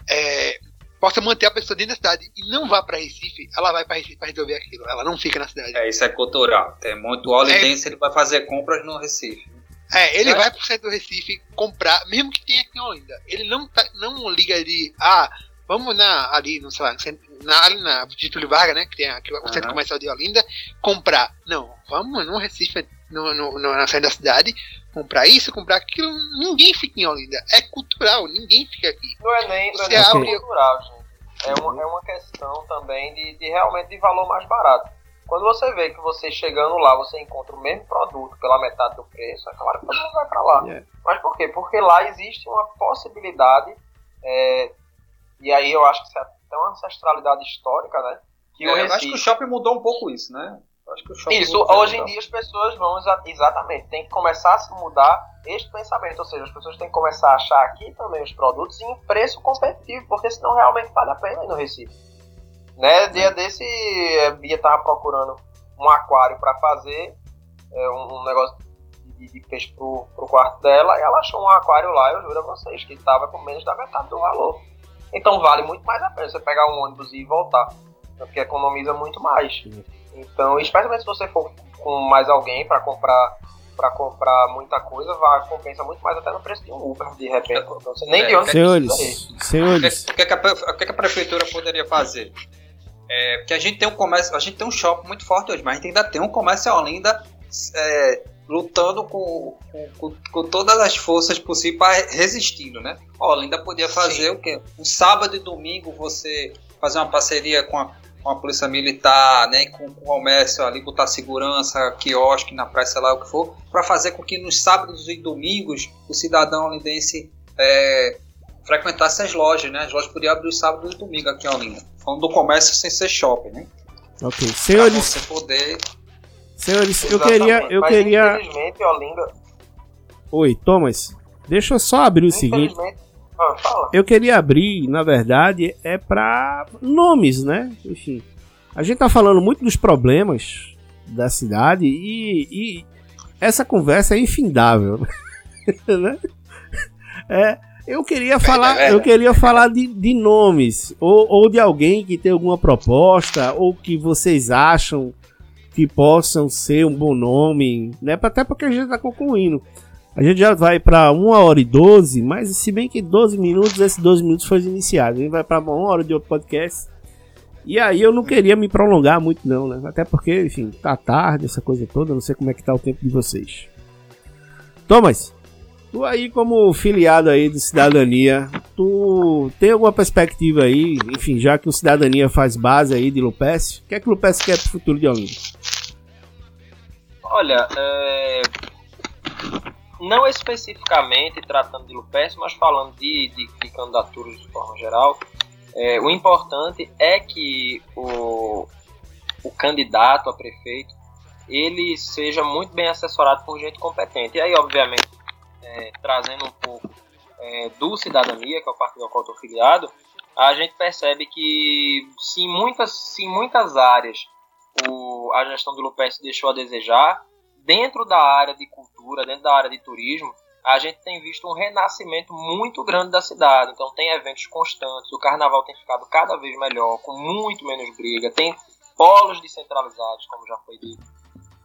é, possa manter a pessoa dentro da cidade e não vá para Recife, ela vai para Recife para resolver aquilo. Ela não fica na cidade. É, isso é cultural. Tem muito holandense, é, ele vai fazer compras no Recife. É, ele vai pro centro do Recife comprar, mesmo que tenha aqui em Olinda. Ele não, tá, não liga de, ah, vamos na, ali, não sei lá, na, ali na Getúlio Vargas, né, que tem aqui, o centro comercial de Olinda, comprar. Não, vamos no Recife, no, no, na saída da cidade, comprar isso, comprar aquilo. Ninguém fica em Olinda. É cultural, ninguém fica aqui. Não é nem, não é nem abre... cultural, gente. É uma, é uma questão também de, de realmente de valor mais barato. Quando você vê que você chegando lá, você encontra o mesmo produto pela metade do preço, é claro que você não vai para lá. Yeah. Mas por quê? Porque lá existe uma possibilidade, é, e aí eu acho que isso é até uma ancestralidade histórica, né? Que é, eu acho que o shopping mudou um pouco isso, né? Isso, hoje em dia as pessoas vão exatamente, tem que começar a se mudar este pensamento, ou seja, as pessoas têm que começar a achar aqui também os produtos em preço competitivo, porque senão realmente vale a pena ir no Recife. Né? Dia desse, a é, Bia tava procurando um aquário para fazer, é, um, um, negócio de, de peixe pro, pro quarto dela, e ela achou um aquário lá, eu juro a vocês, que tava com menos da metade do valor. Então vale muito mais a pena você pegar um ônibus e voltar, porque economiza muito mais. Então, especialmente se você for com mais alguém para comprar para comprar muita coisa, vai, compensa muito mais até no preço de um Uber, de repente. Então, você nem é, de onde senhores, senhores. O que, que, a, o que a prefeitura poderia fazer? É, porque a gente tem um comércio, a gente tem um shopping muito forte hoje, mas a gente ainda tem um comércio Olinda é, lutando com, com, com, todas as forças possíveis, resistindo, né? A Olinda podia fazer Sim. o quê? Um sábado e domingo você fazer uma parceria com a, com a polícia militar, né, com, com o comércio ali, botar segurança, quiosque na praia, sei lá o que for, para fazer com que nos sábados e domingos o cidadão olindense é, frequentasse as lojas, né? As lojas podiam abrir sábado e domingo aqui em Olinda. Falando do comércio sem ser shopping, né? Ok. Senhores. Pra você poder. Senhores, eu queria. Eu Mas, queria. Infelizmente, Olinda. Oi, Thomas. Deixa eu só abrir o seguinte. Ah, eu queria abrir, na verdade, é para nomes, né? Enfim. A gente tá falando muito dos problemas da cidade e, e essa conversa é infindável, né? É, eu queria falar, eu queria falar de, de nomes ou, ou de alguém que tem alguma proposta ou que vocês acham que possam ser um bom nome, né? Até porque a gente está concluindo. A gente já vai para 1 hora e 12, mas se bem que 12 minutos, esses 12 minutos foi iniciado. A gente vai para 1 hora de outro podcast. E aí eu não queria me prolongar muito não, né? Até porque, enfim, tá tarde, essa coisa toda, não sei como é que tá o tempo de vocês. Thomas, Tu aí, como filiado aí de cidadania, tu tem alguma perspectiva aí, enfim, já que o cidadania faz base aí de Lupes, o que é que o Lupes quer pro futuro de Olinda? Olha, é... não especificamente tratando de Lupes, mas falando de, de, de candidaturas de forma geral, é, o importante é que o, o candidato a prefeito ele seja muito bem assessorado por gente competente. E aí, obviamente, é, trazendo um pouco é, do Cidadania, que é o partido ao qual estou filiado, a gente percebe que se em muitas, se em muitas áreas o, a gestão do Lupes deixou a desejar, dentro da área de cultura, dentro da área de turismo, a gente tem visto um renascimento muito grande da cidade. Então tem eventos constantes, o carnaval tem ficado cada vez melhor, com muito menos briga, tem polos descentralizados, como já foi dito.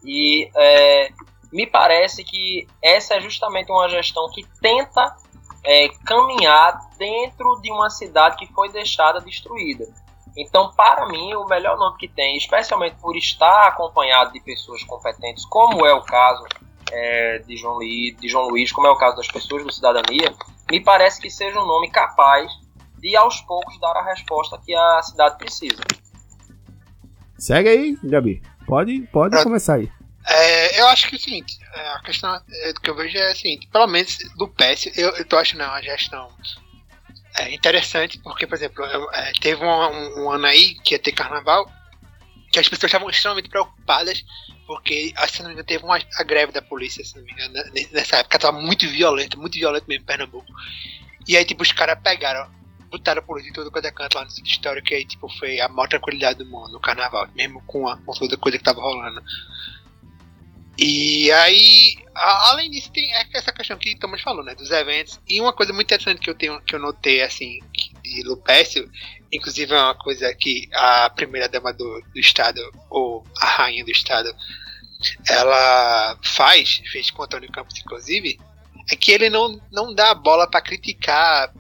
E é, me parece que essa é justamente uma gestão que tenta é, caminhar dentro de uma cidade que foi deixada destruída. Então, para mim, o melhor nome que tem, especialmente por estar acompanhado de pessoas competentes, como é o caso é, de, João Luiz, de João Luiz, como é o caso das pessoas do Cidadania, me parece que seja um nome capaz de, aos poucos, dar a resposta que a cidade precisa. Segue aí, Gabi. Pode, pode começar aí. É, eu acho que é o seguinte, é, a questão é, que eu vejo é a seguinte, pelo menos do PS, eu, eu tô achando uma gestão é interessante, porque, por exemplo, é, teve um, um, um, ano aí que ia ter carnaval, que as pessoas estavam extremamente preocupadas, porque, se não me engano, teve uma, a greve da polícia, se não me engano, nessa época estava muito violenta, muito violento mesmo em Pernambuco. E aí, tipo, os caras pegaram, botaram a polícia em todo quanto é canto lá no centro histórico, que aí, tipo, foi a maior tranquilidade do mundo no carnaval, mesmo com, a, com toda coisa que tava rolando. E aí, a, além disso, tem essa questão que Thomas falou, né, dos eventos. E uma coisa muito interessante que eu tenho, que eu notei, assim, de Lupécio, inclusive é uma coisa que a primeira dama do, do estado, ou a rainha do estado, ela faz, fez com o Antônio Campos, inclusive, é que ele não, não dá bola para criticar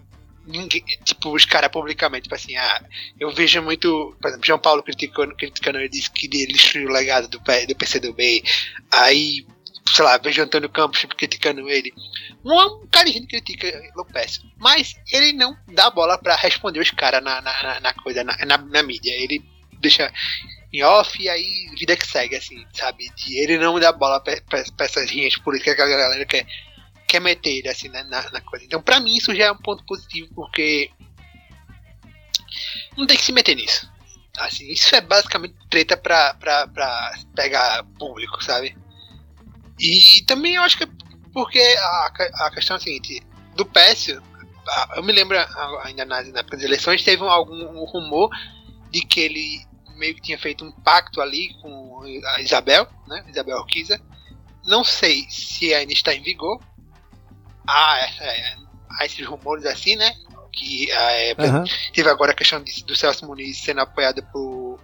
ninguém, tipo, os caras publicamente, tipo assim, ah, eu vejo muito, por exemplo, João Paulo criticando, criticando ele disse que ele destruiu o legado do, do PCdoB, aí, sei lá, vejo Antônio Campos criticando ele. Um cara de critica Lopes, mas ele não dá bola para responder os caras na, na, na, coisa, na, na, na, mídia, ele deixa em off e aí vida que segue, assim, sabe? De ele não dá bola pra, pra, pra essas linhas políticas que a galera quer quer meter assim né, na, na, coisa. Então, pra mim, isso já é um ponto positivo, porque não tem que se meter nisso. Assim, isso é basicamente treta pra, pra, pra pegar público, sabe? E também eu acho que é porque a, a questão é a seguinte: do Pécio, eu me lembro ainda nas, nas eleições, teve um, algum um rumor de que ele meio que tinha feito um pacto ali com a Isabel, né? Isabel Urquiza. Não sei se ainda está em vigor, há, essa, há esses rumores assim, né? Que é, uhum. teve agora a questão de, do Celso Muniz sendo apoiado por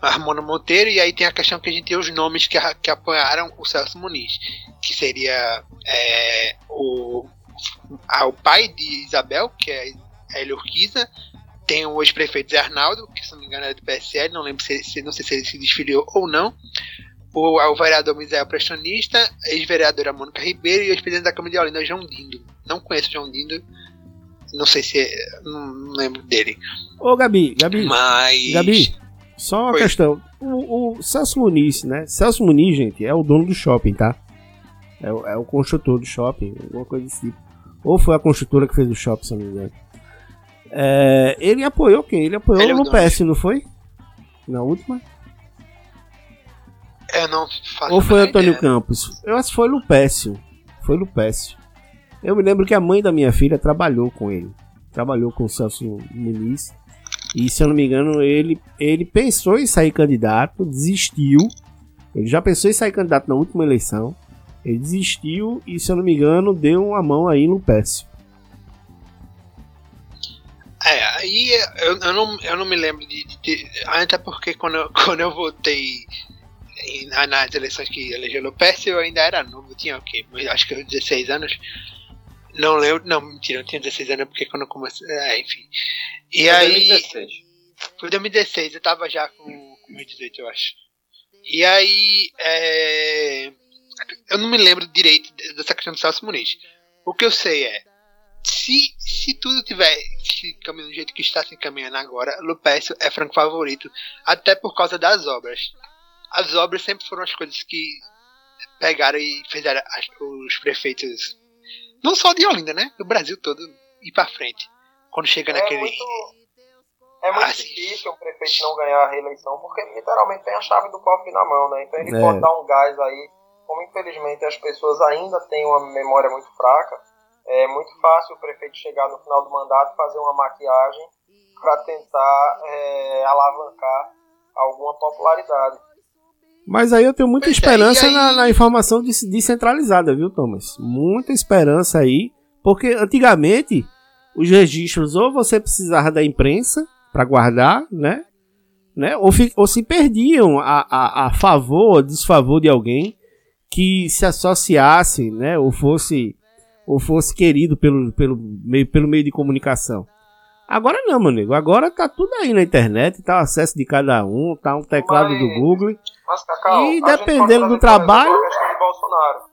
Armando Monteiro, e aí tem a questão que a gente tem os nomes que, que apoiaram o Celso Muniz, que seria é, o, a, o pai de Isabel, que é Hélio Urquiza, tem o ex-prefeito Zé Arnaldo, que se não me engano é do PSL, não lembro se, se não sei se ele se desfiliou ou não, o, o vereador Misael Prestonista, ex-vereadora Mônica Ribeiro e o ex-presidente da Câmara de Olinda, João Dindo. Não conheço João Dindo, não sei se. É, não lembro dele. Ô, Gabi, Gabi. Mas. Gabi, só uma Foi. questão. O, o, Celso Muniz, né? Celso Muniz, gente, é o dono do shopping, tá? É, o, é o construtor do shopping, alguma coisa desse tipo. Ou foi a construtora que fez o shopping, se não me engano. É, ele apoiou quem? Ele apoiou ele é no PS, não foi? Na última? É, não Ou foi Antônio ideia. Campos? Eu acho que foi Lupécio. Foi Lupécio. Eu me lembro que a mãe da minha filha trabalhou com ele. Trabalhou com o Celso Muniz. E se eu não me engano, ele, ele pensou em sair candidato, desistiu. Ele já pensou em sair candidato na última eleição. Ele desistiu e, se eu não me engano, deu uma mão aí no Pécio. É, aí eu, eu, não, eu não me lembro de, de, de. Até porque quando eu, quando eu votei nas eleições que elegeu Lopes, eu ainda era novo, tinha o quê? Acho que 16 anos. Não lembro, não, mentira, eu tinha 16 anos porque quando eu comecei. É, enfim. E foi aí. 2016. Foi 2016, eu tava já com, com 18, eu acho. E aí. É, eu não me lembro direito dessa questão do Celso Muniz. O que eu sei é. Se, se tudo tiver se caminhando do jeito que está se encaminhando agora, Lupécio é franco favorito, até por causa das obras as obras sempre foram as coisas que pegaram e fizeram as, os prefeitos, não só de Olinda, né? Do Brasil todo, ir pra frente. Quando chega é naquele. Muito, é muito assim, difícil o prefeito não ganhar a reeleição, porque literalmente tem a chave do cofre na mão, né? Então ele é. pode dar um gás aí. Como infelizmente as pessoas ainda têm uma memória muito fraca, é muito fácil o prefeito chegar no final do mandato fazer uma maquiagem para tentar é, alavancar alguma popularidade. Mas aí eu tenho muita é, esperança aí... na, na, informação descentralizada, viu, Thomas? Muita esperança aí. Porque antigamente, os registros ou você precisava da imprensa para guardar, né? né? Ou, ou se perdiam a, a, a favor ou desfavor de alguém que se associasse, né? Ou fosse, ou fosse querido pelo, pelo, meio, pelo meio de comunicação. Agora não, meu amigo. Agora tá tudo aí na internet, tá o acesso de cada um, tá um teclado Mas... do Google. Mas, Cacau, e dependendo do trabalho. De Bolsonaro.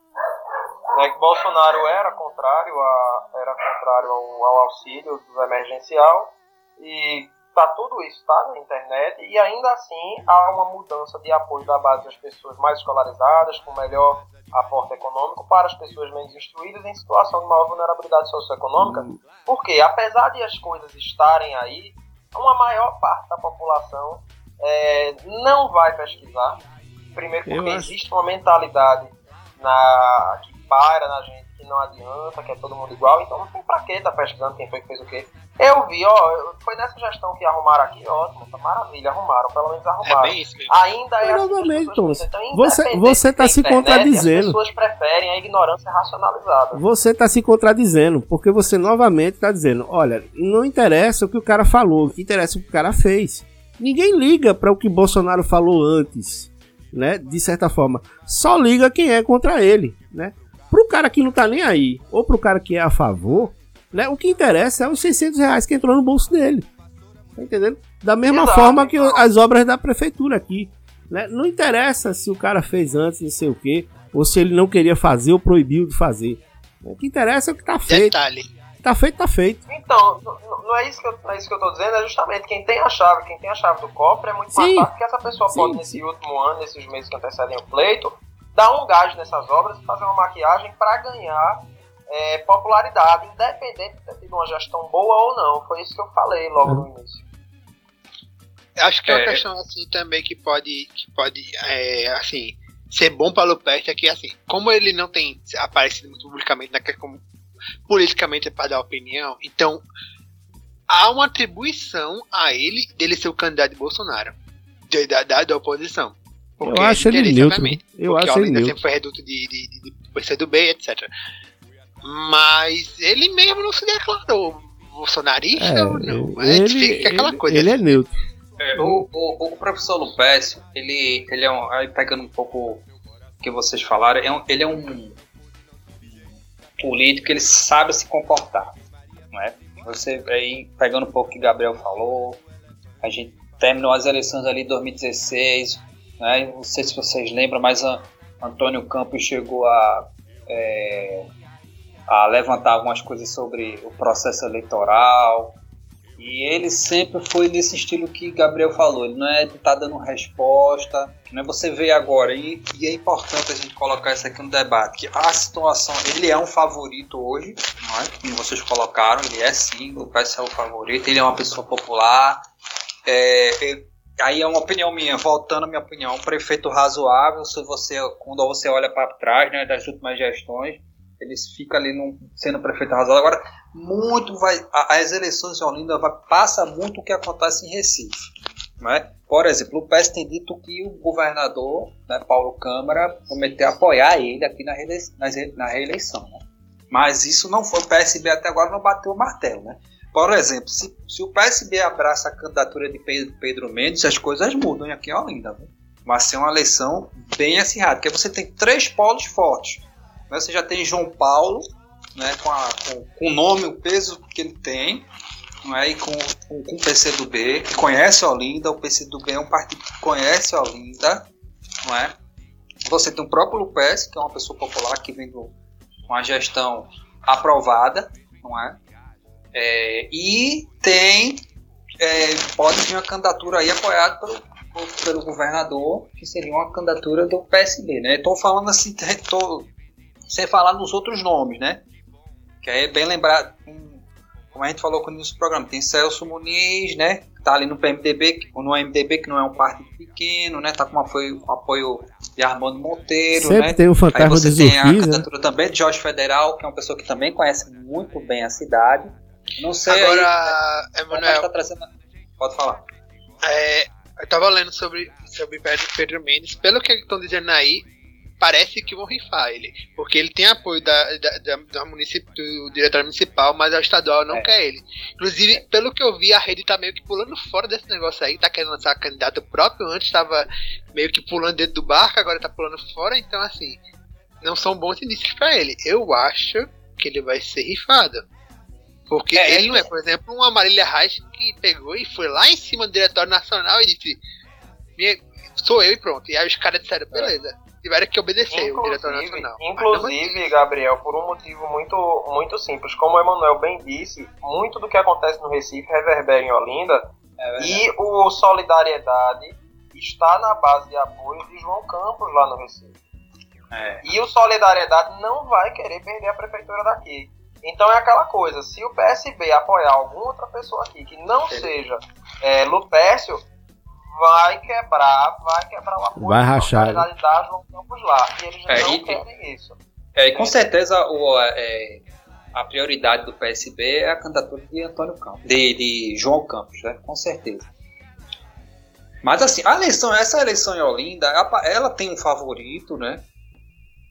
Né, que Bolsonaro era contrário, a, era contrário ao, ao auxílio emergencial e tá tudo isso tá na internet e ainda assim há uma mudança de apoio da base das pessoas mais escolarizadas, com melhor aporte econômico para as pessoas menos instruídas em situação de maior vulnerabilidade socioeconômica, porque apesar de as coisas estarem aí, uma maior parte da população é, não vai pesquisar. Primeiro porque existe uma mentalidade na, que para na gente que não adianta, que é todo mundo igual, então não tem pra que tá pesquisando quem foi que fez o quê. Eu vi, ó, foi nessa gestão que arrumaram aqui, ótimo, tá maravilha, arrumaram, pelo menos arrumaram. É bem isso mesmo. Ainda é Provavelmente, Thomas. Então, você, você tá se internet, contradizendo. As pessoas preferem a ignorância racionalizada. Você tá se contradizendo, porque você novamente tá dizendo, olha, não interessa o que o cara falou, o que interessa é o que o cara fez. Ninguém liga para o que Bolsonaro falou antes, né? De certa forma, só liga quem é contra ele, né? Pro cara que não tá nem aí, ou pro cara que é a favor, né? O que interessa é os 600 reais que entrou no bolso dele. Tá entendendo? Da mesma Exato, forma que as obras da prefeitura aqui. Né? Não interessa se o cara fez antes, não sei o que, ou se ele não queria fazer ou proibiu de fazer. O que interessa é o que tá feito. Detalhe. Tá feito, tá feito. Então, não é isso que eu, não é isso que eu tô dizendo, é justamente quem tem a chave, quem tem a chave do cofre é muito sim, mais fácil que essa pessoa sim, pode, nesse sim. último ano, nesses meses que antecedem o pleito, dar um gás nessas obras e fazer uma maquiagem para ganhar é, popularidade, independente de uma gestão boa ou não. Foi isso que eu falei logo no início. Acho que é uma é. questão assim também que pode, que pode é, assim, ser bom para o Luperti é que assim, como ele não tem aparecido muito publicamente naquele como politicamente para dar opinião, então há uma atribuição a ele dele ser o candidato de Bolsonaro, de, da, da, da oposição. Porque eu acho ele neutro. Eu acho ele neutro. sempre foi reduto de, de, de, de do bem, etc. Mas ele mesmo não se declarou bolsonarista é, ou não. É, ele, aquela coisa. Ele, é neutro. É, o, o, o, professor Lupécio, ele, ele é um. Aí pegando um pouco o que vocês falaram, é um, ele é um político, ele sabe se comportar. Não é? Você aí, pegando um pouco o que Gabriel falou, a gente terminou as eleições ali em 2016, né? Não sei se vocês lembram, mas a Antônio Campos chegou a, é, a levantar algumas coisas sobre o processo eleitoral. E ele sempre foi nesse estilo que Gabriel falou. Ele não é de estar tá dando resposta. Né? Você vê agora, e, e, é importante a gente colocar isso aqui no debate, que a situação, ele é um favorito hoje, não é? como vocês colocaram, ele é sim, o PS é o favorito, ele é uma pessoa popular. É, aí é uma opinião minha, voltando à minha opinião, um prefeito razoável, se você, quando você olha para trás, né, das últimas gestões, eles ficam ali num, sendo prefeito razoável. Agora, muito vai, as eleições de Olinda vai, passa muito o que acontece em Recife. Né? Por exemplo, o PS tem dito que o governador, né, Paulo Câmara, prometeu apoiar ele aqui na, reeleição. Na reeleição né? Mas isso não foi, o PSB até agora não bateu o martelo. Né? Por exemplo, se, se o PSB abraça a candidatura de Pedro, Pedro Mendes, as coisas mudam aqui em Olinda. Né? Vai ser uma eleição bem acirrada, porque você tem três polos fortes. Né? Você já tem João Paulo, né, com, a, com, com, o nome, o peso que ele tem, não é? e com, com, com o PCdoB, que conhece Olinda, o PCdoB é um partido que conhece Olinda, não é? Você tem o próprio Lupes, que é uma pessoa popular que vem de uma gestão aprovada, não é? É, e tem, é, pode vir uma candidatura aí apoiada pelo, pelo governador, que seria uma candidatura do PSB, né? Estou falando assim, tô, sem falar nos outros nomes, né? Que aí é bem lembrado, como a gente falou no início do programa, tem Celso Muniz, né? Que tá ali no PMDB, no MDB, que não é um partido pequeno, né? Tá com apoio, com apoio de Armando Monteiro, Sempre né? tem o fantasma Aí você tem a né? candidatura né? também de Jorge Federal, que é uma pessoa que também conhece muito bem a cidade. Não sei. Agora, aí, Emanuel. Tá trazendo... Pode falar. É, eu tava lendo sobre, sobre Pedro, Pedro Mendes. Pelo que estão dizendo aí, parece que vão rifar ele. Porque ele tem apoio da, da, da, da do diretor municipal, mas o estadual não é. quer ele. Inclusive, pelo que eu vi, a rede tá meio que pulando fora desse negócio aí. Tá querendo lançar candidato próprio. Antes estava meio que pulando dentro do barco, agora tá pulando fora. Então, assim, não são bons indícios para ele. Eu acho que ele vai ser rifado. Porque é, ele não é, por exemplo, uma Marília Reis que pegou e foi lá em cima do Diretório Nacional e disse: sou eu e pronto. E aí os caras disseram: é. beleza, tiveram que obedecer inclusive, o Diretório Nacional. Inclusive, Gabriel, por um motivo muito, muito simples. Como o Emanuel bem disse, muito do que acontece no Recife reverbera em Olinda. É e o Solidariedade está na base de apoio de João Campos lá no Recife. É. E o Solidariedade não vai querer perder a prefeitura daqui. Então é aquela coisa, se o PSB apoiar alguma outra pessoa aqui que não seja é, Lupécio, vai quebrar, vai quebrar o apoio Vai rachar. da lá. E eles É, não e- querem isso. É, e com certeza o, é, a prioridade do PSB é a candidatura de Antônio Campos, de, de João Campos, né? Com certeza. Mas assim, a eleição, essa eleição em Olinda, ela, ela tem um favorito, né?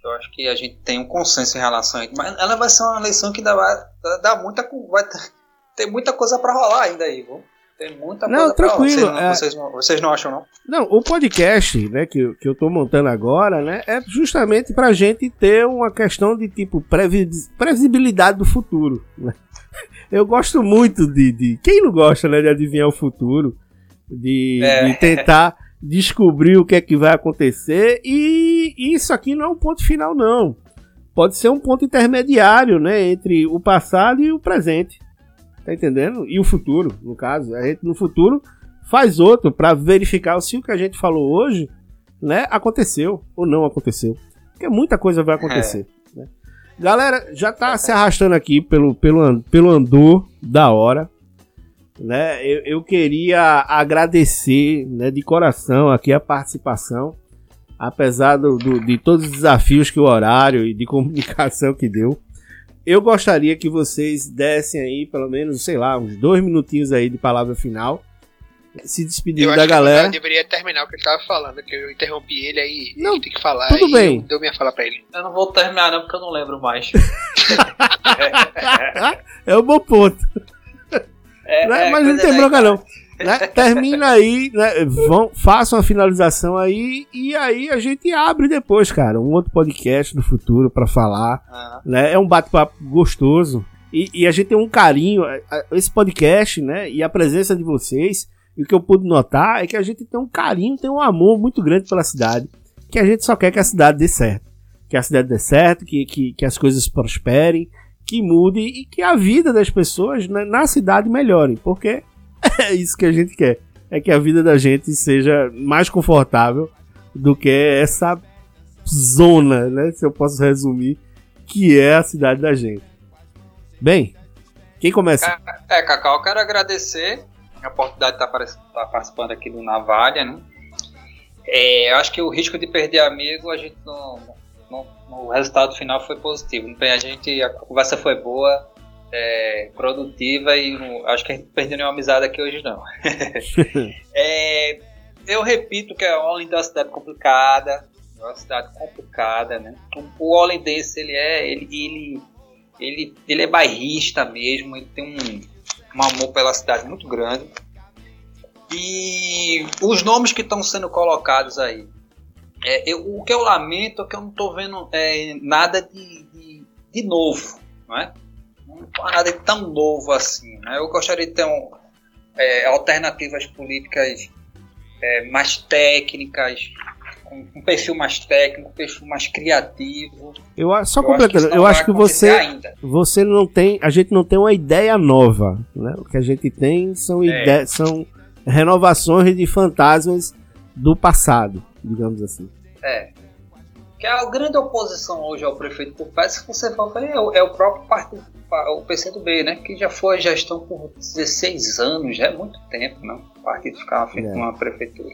Eu acho que a gente tem um consenso em relação a isso, mas ela vai ser uma eleição que ainda vai dar muita, vai ter, muita coisa pra rolar ainda aí, viu? Tem muita Não, coisa tranquilo, pra rolar. Vocês não, é- vocês, não, vocês não acham, não? Não, o podcast, né, que, eu- que eu tô montando agora, né, é justamente pra gente ter uma questão de tipo previs- previsibilidade do futuro. Né? Eu gosto muito de, de. Quem não gosta, né, de adivinhar o futuro, de, É. de tentar descobrir o que é que vai acontecer, e isso aqui não é um ponto final, não. Pode ser um ponto intermediário, né, entre o passado e o presente. Tá entendendo? E o futuro, no caso. A gente no futuro faz outro pra verificar se o que a gente falou hoje, né, aconteceu ou não aconteceu. Porque muita coisa vai acontecer. né? Galera, já tá se arrastando aqui pelo, pelo, pelo andor da hora. Né? Eu, eu queria agradecer né, de coração aqui a participação. Apesar do, do- de todos os desafios que o horário e de comunicação que deu. Eu gostaria que vocês dessem aí, pelo menos, sei lá, uns dois minutinhos aí de palavra final. Se Eu despedindo da galera. Gabriel deveria terminar o que ele tava falando, que eu interrompi ele aí, Não, ele tem que falar. tudo e bem. Eu dou minha fala pra ele. Eu não vou terminar não, porque eu não lembro mais. É um bom ponto. É, né? é, Mas não tem bronca, não. Né? Termina aí, né? Vão, façam a finalização aí e aí a gente abre depois, cara, um outro podcast no futuro pra falar. Ah, né? É um bate-papo gostoso. E, e a gente tem um carinho. a- a- Esse podcast, né? E a presença de vocês. E o que eu pude notar é que a gente tem um carinho, tem um amor muito grande pela cidade. Que a gente só quer que a cidade dê certo. Que a cidade dê certo, que, que, que as coisas prosperem, que mude e que a vida das pessoas né, na cidade melhore. Porque é isso que a gente quer. É que a vida da gente seja mais confortável do que essa zona, né? Se eu posso resumir, que é a cidade da gente. Bem, quem começa? É, Cacau, eu quero agradecer a oportunidade de estar participando aqui do Navalha, né? É, eu acho que o risco de perder amigo, a gente não, não- o resultado final foi positivo. A gente, a conversa foi boa, é, produtiva e acho que a gente não perdeu nenhuma amizade aqui hoje não. É, eu repito que a Olinda é uma cidade complicada, é uma cidade complicada, né? O, o Olindense, ele é, ele, ele, ele, ele é bairrista mesmo, ele tem um, um amor pela cidade muito grande. E os nomes que estão sendo colocados aí, é, eu- o que eu lamento é que eu não estou vendo é, nada de, de, de novo, não é? Nada de tão novo assim. Né? Eu gostaria de ter um, é, alternativas políticas é, mais técnicas, com um perfil mais técnico, um perfil mais criativo. Eu só Eu acho completando, não eu acho que você ainda. você não tem, a gente não tem uma ideia nova, né? O que a gente tem são É. ideias, são renovações de fantasmas do passado, digamos assim. É. Que a grande oposição hoje ao prefeito por pé, se você for ver, é o, é próprio partido, o PCdoB, né? Que já foi gestão por 16 anos, já é muito tempo, né? O partido ficar à frente É. de uma prefeitura.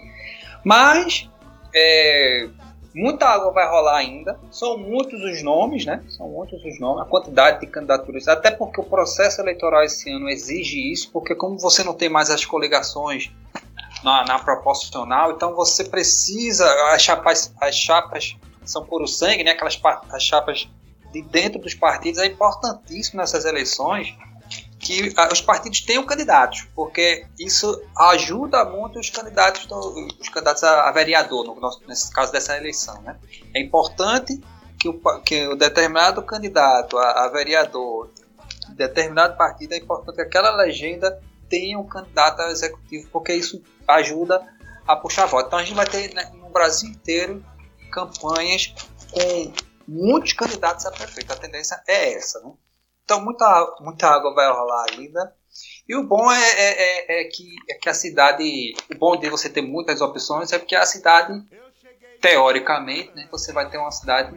Mas, é, muita água vai rolar ainda. São muitos os nomes, né? São muitos os nomes, a quantidade de candidaturas. Até porque o processo eleitoral esse ano exige isso, porque como você não tem mais as coligações na, na proporcional, então você precisa as chapas, as chapas são puro sangue, né? Aquelas as chapas de dentro dos partidos é importantíssimo nessas eleições que ah, os partidos tenham candidatos, porque isso ajuda muito os candidatos, do- os candidatos a, vereador, no nosso, nesse caso dessa eleição, né? É importante que o, que o determinado candidato a, a vereador de determinado partido é importante que aquela legenda tenha um candidato ao executivo, porque isso ajuda a puxar voto. Então a gente vai ter né, no Brasil inteiro campanhas com muitos candidatos a prefeito. A tendência é essa, né? Então muita, muita água vai rolar ainda. E o bom é, é- é- é que, é que a cidade. O bom de você ter muitas opções é porque a cidade teoricamente, né, você vai ter uma cidade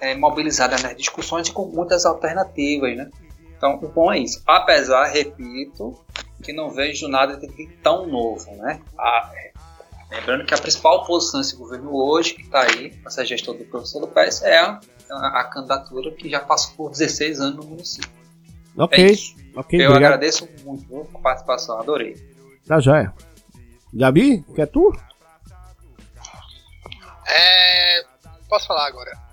é, mobilizada nas discussões e com muitas alternativas, né? Então, o bom é isso. Apesar, repito, que não vejo nada de tão novo, né? A, é, lembrando que a principal oposição desse governo hoje, que está aí, essa gestão do professor Lopes, é a, a, a, candidatura que já passou por 16 anos no município. Ok, é ok. Eu obrigado. agradeço muito a participação, adorei. Tá joia. Gabi, quer tu? É. Posso falar agora?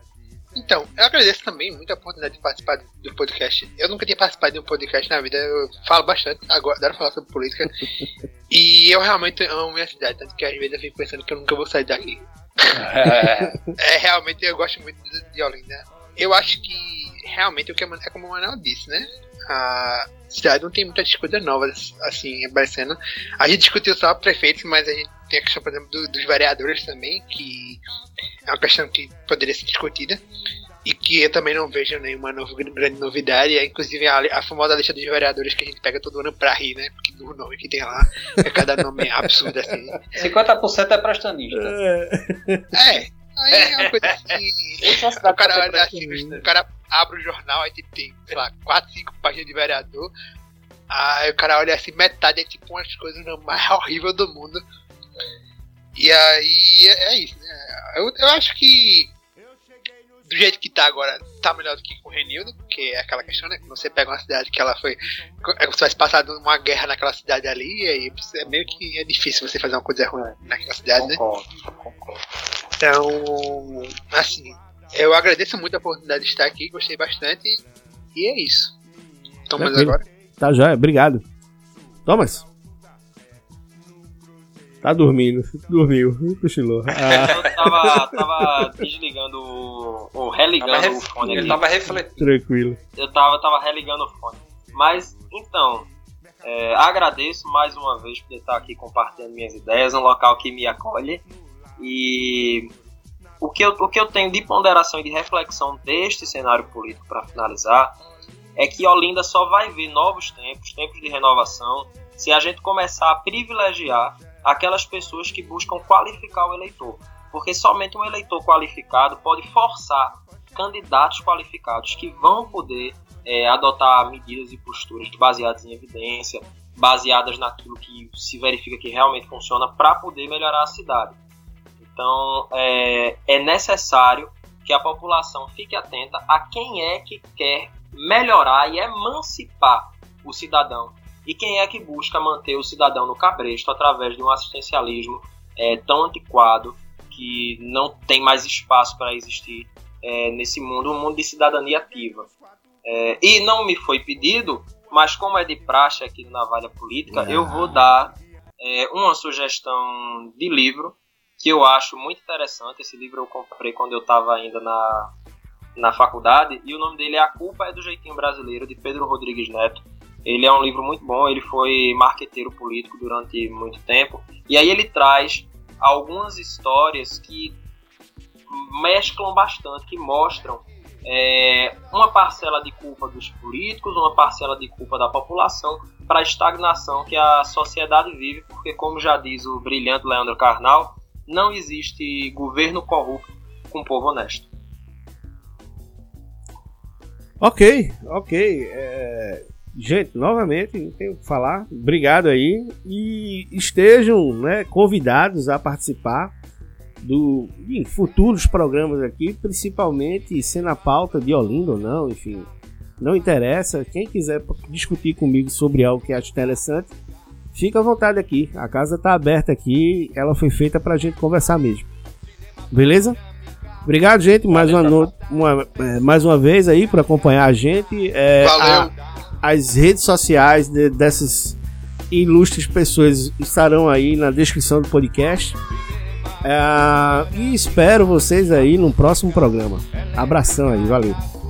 Então, eu agradeço também muito a oportunidade de participar do podcast. Eu nunca tinha participado de um podcast na vida, eu falo bastante, agora adoro falar sobre política. e eu realmente amo minha cidade, tanto que às vezes eu fico pensando que eu nunca vou sair daqui. é, realmente eu gosto muito de Olinda. Eu acho que realmente o que é como o Manuel disse, né? A cidade não tem muitas coisas novas assim aparecendo. A gente discutiu só prefeitos, mas a gente tem a questão, por exemplo, do, dos vereadores também, que é uma questão que poderia ser discutida e que eu também não vejo nenhuma novo, grande novidade. É, inclusive a, a, famosa lista dos vereadores que a gente pega todo ano pra rir, né? Porque do nome que tem lá, é cada nome absurdo assim. 50% é prastanista. É. Aí é uma coisa assim. o cara olha assim, o cara abre o jornal, aí tem, sei lá, 4, 5 páginas de vereador. Aí o cara olha assim, metade é tipo umas coisas mais horríveis do mundo. E aí é, é isso, né? Eu, eu acho que do jeito que tá agora, tá melhor do que com o Renildo, porque é aquela questão, né? Que você pega uma cidade que ela foi. É como se tivesse passado uma guerra naquela cidade ali, e aí é meio que é difícil você fazer uma coisa ruim naquela cidade, né? Então, assim, eu agradeço muito a oportunidade de estar aqui, gostei bastante, e é isso. Thomas agora. Tá joia, obrigado. Thomas? Tá dormindo, dormiu, cochilou. Ah. Eu tava, tava desligando ou religando tava o fone Ele aqui. tava refletindo. Tranquilo. Eu tava, tava religando o fone. Mas, então, é, agradeço mais uma vez por estar aqui compartilhando minhas ideias, um local que me acolhe. E o que eu, o que eu tenho de ponderação e de reflexão deste cenário político para finalizar é que Olinda só vai ver novos tempos, tempos de renovação, se a gente começar a privilegiar aquelas pessoas que buscam qualificar o eleitor. Porque somente um eleitor qualificado pode forçar candidatos qualificados que vão poder é, adotar medidas e posturas baseadas em evidência, baseadas naquilo que se verifica que realmente funciona para poder melhorar a cidade. Então é, é necessário que a população fique atenta a quem é que quer melhorar e emancipar o cidadão e quem é que busca manter o cidadão no cabresto através de um assistencialismo é, tão antiquado que não tem mais espaço para existir é, nesse mundo, um mundo de cidadania ativa. É, e não me foi pedido, mas como é de praxe aqui na Navalha Política, eu vou dar é, uma sugestão de livro que eu acho muito interessante. Esse livro eu comprei quando eu estava ainda na, na faculdade e o nome dele é A Culpa é do Jeitinho Brasileiro, de Pedro Rodrigues Neto. Ele é um livro muito bom, ele foi marqueteiro político durante muito tempo. E aí ele traz algumas histórias que mesclam bastante, que mostram é, uma parcela de culpa dos políticos, uma parcela de culpa da população para a estagnação que a sociedade vive, porque, como já diz o brilhante Leandro Carnal, não existe governo corrupto com povo honesto. Ok, ok. É... Gente, novamente, não tenho o que falar. Obrigado aí. E estejam né, convidados a participar do, em futuros programas aqui, principalmente sendo a pauta de Olinda ou não, enfim. Não interessa. Quem quiser discutir comigo sobre algo que acha interessante, fica à vontade aqui. A casa está aberta aqui. Ela foi feita para a gente conversar mesmo. Beleza? Obrigado, gente, mais uma, no... uma, é, mais uma vez aí por acompanhar a gente. É, Valeu! A, as redes sociais de, dessas ilustres pessoas estarão aí na descrição do podcast. É, e espero vocês aí no próximo programa. Abração aí, valeu.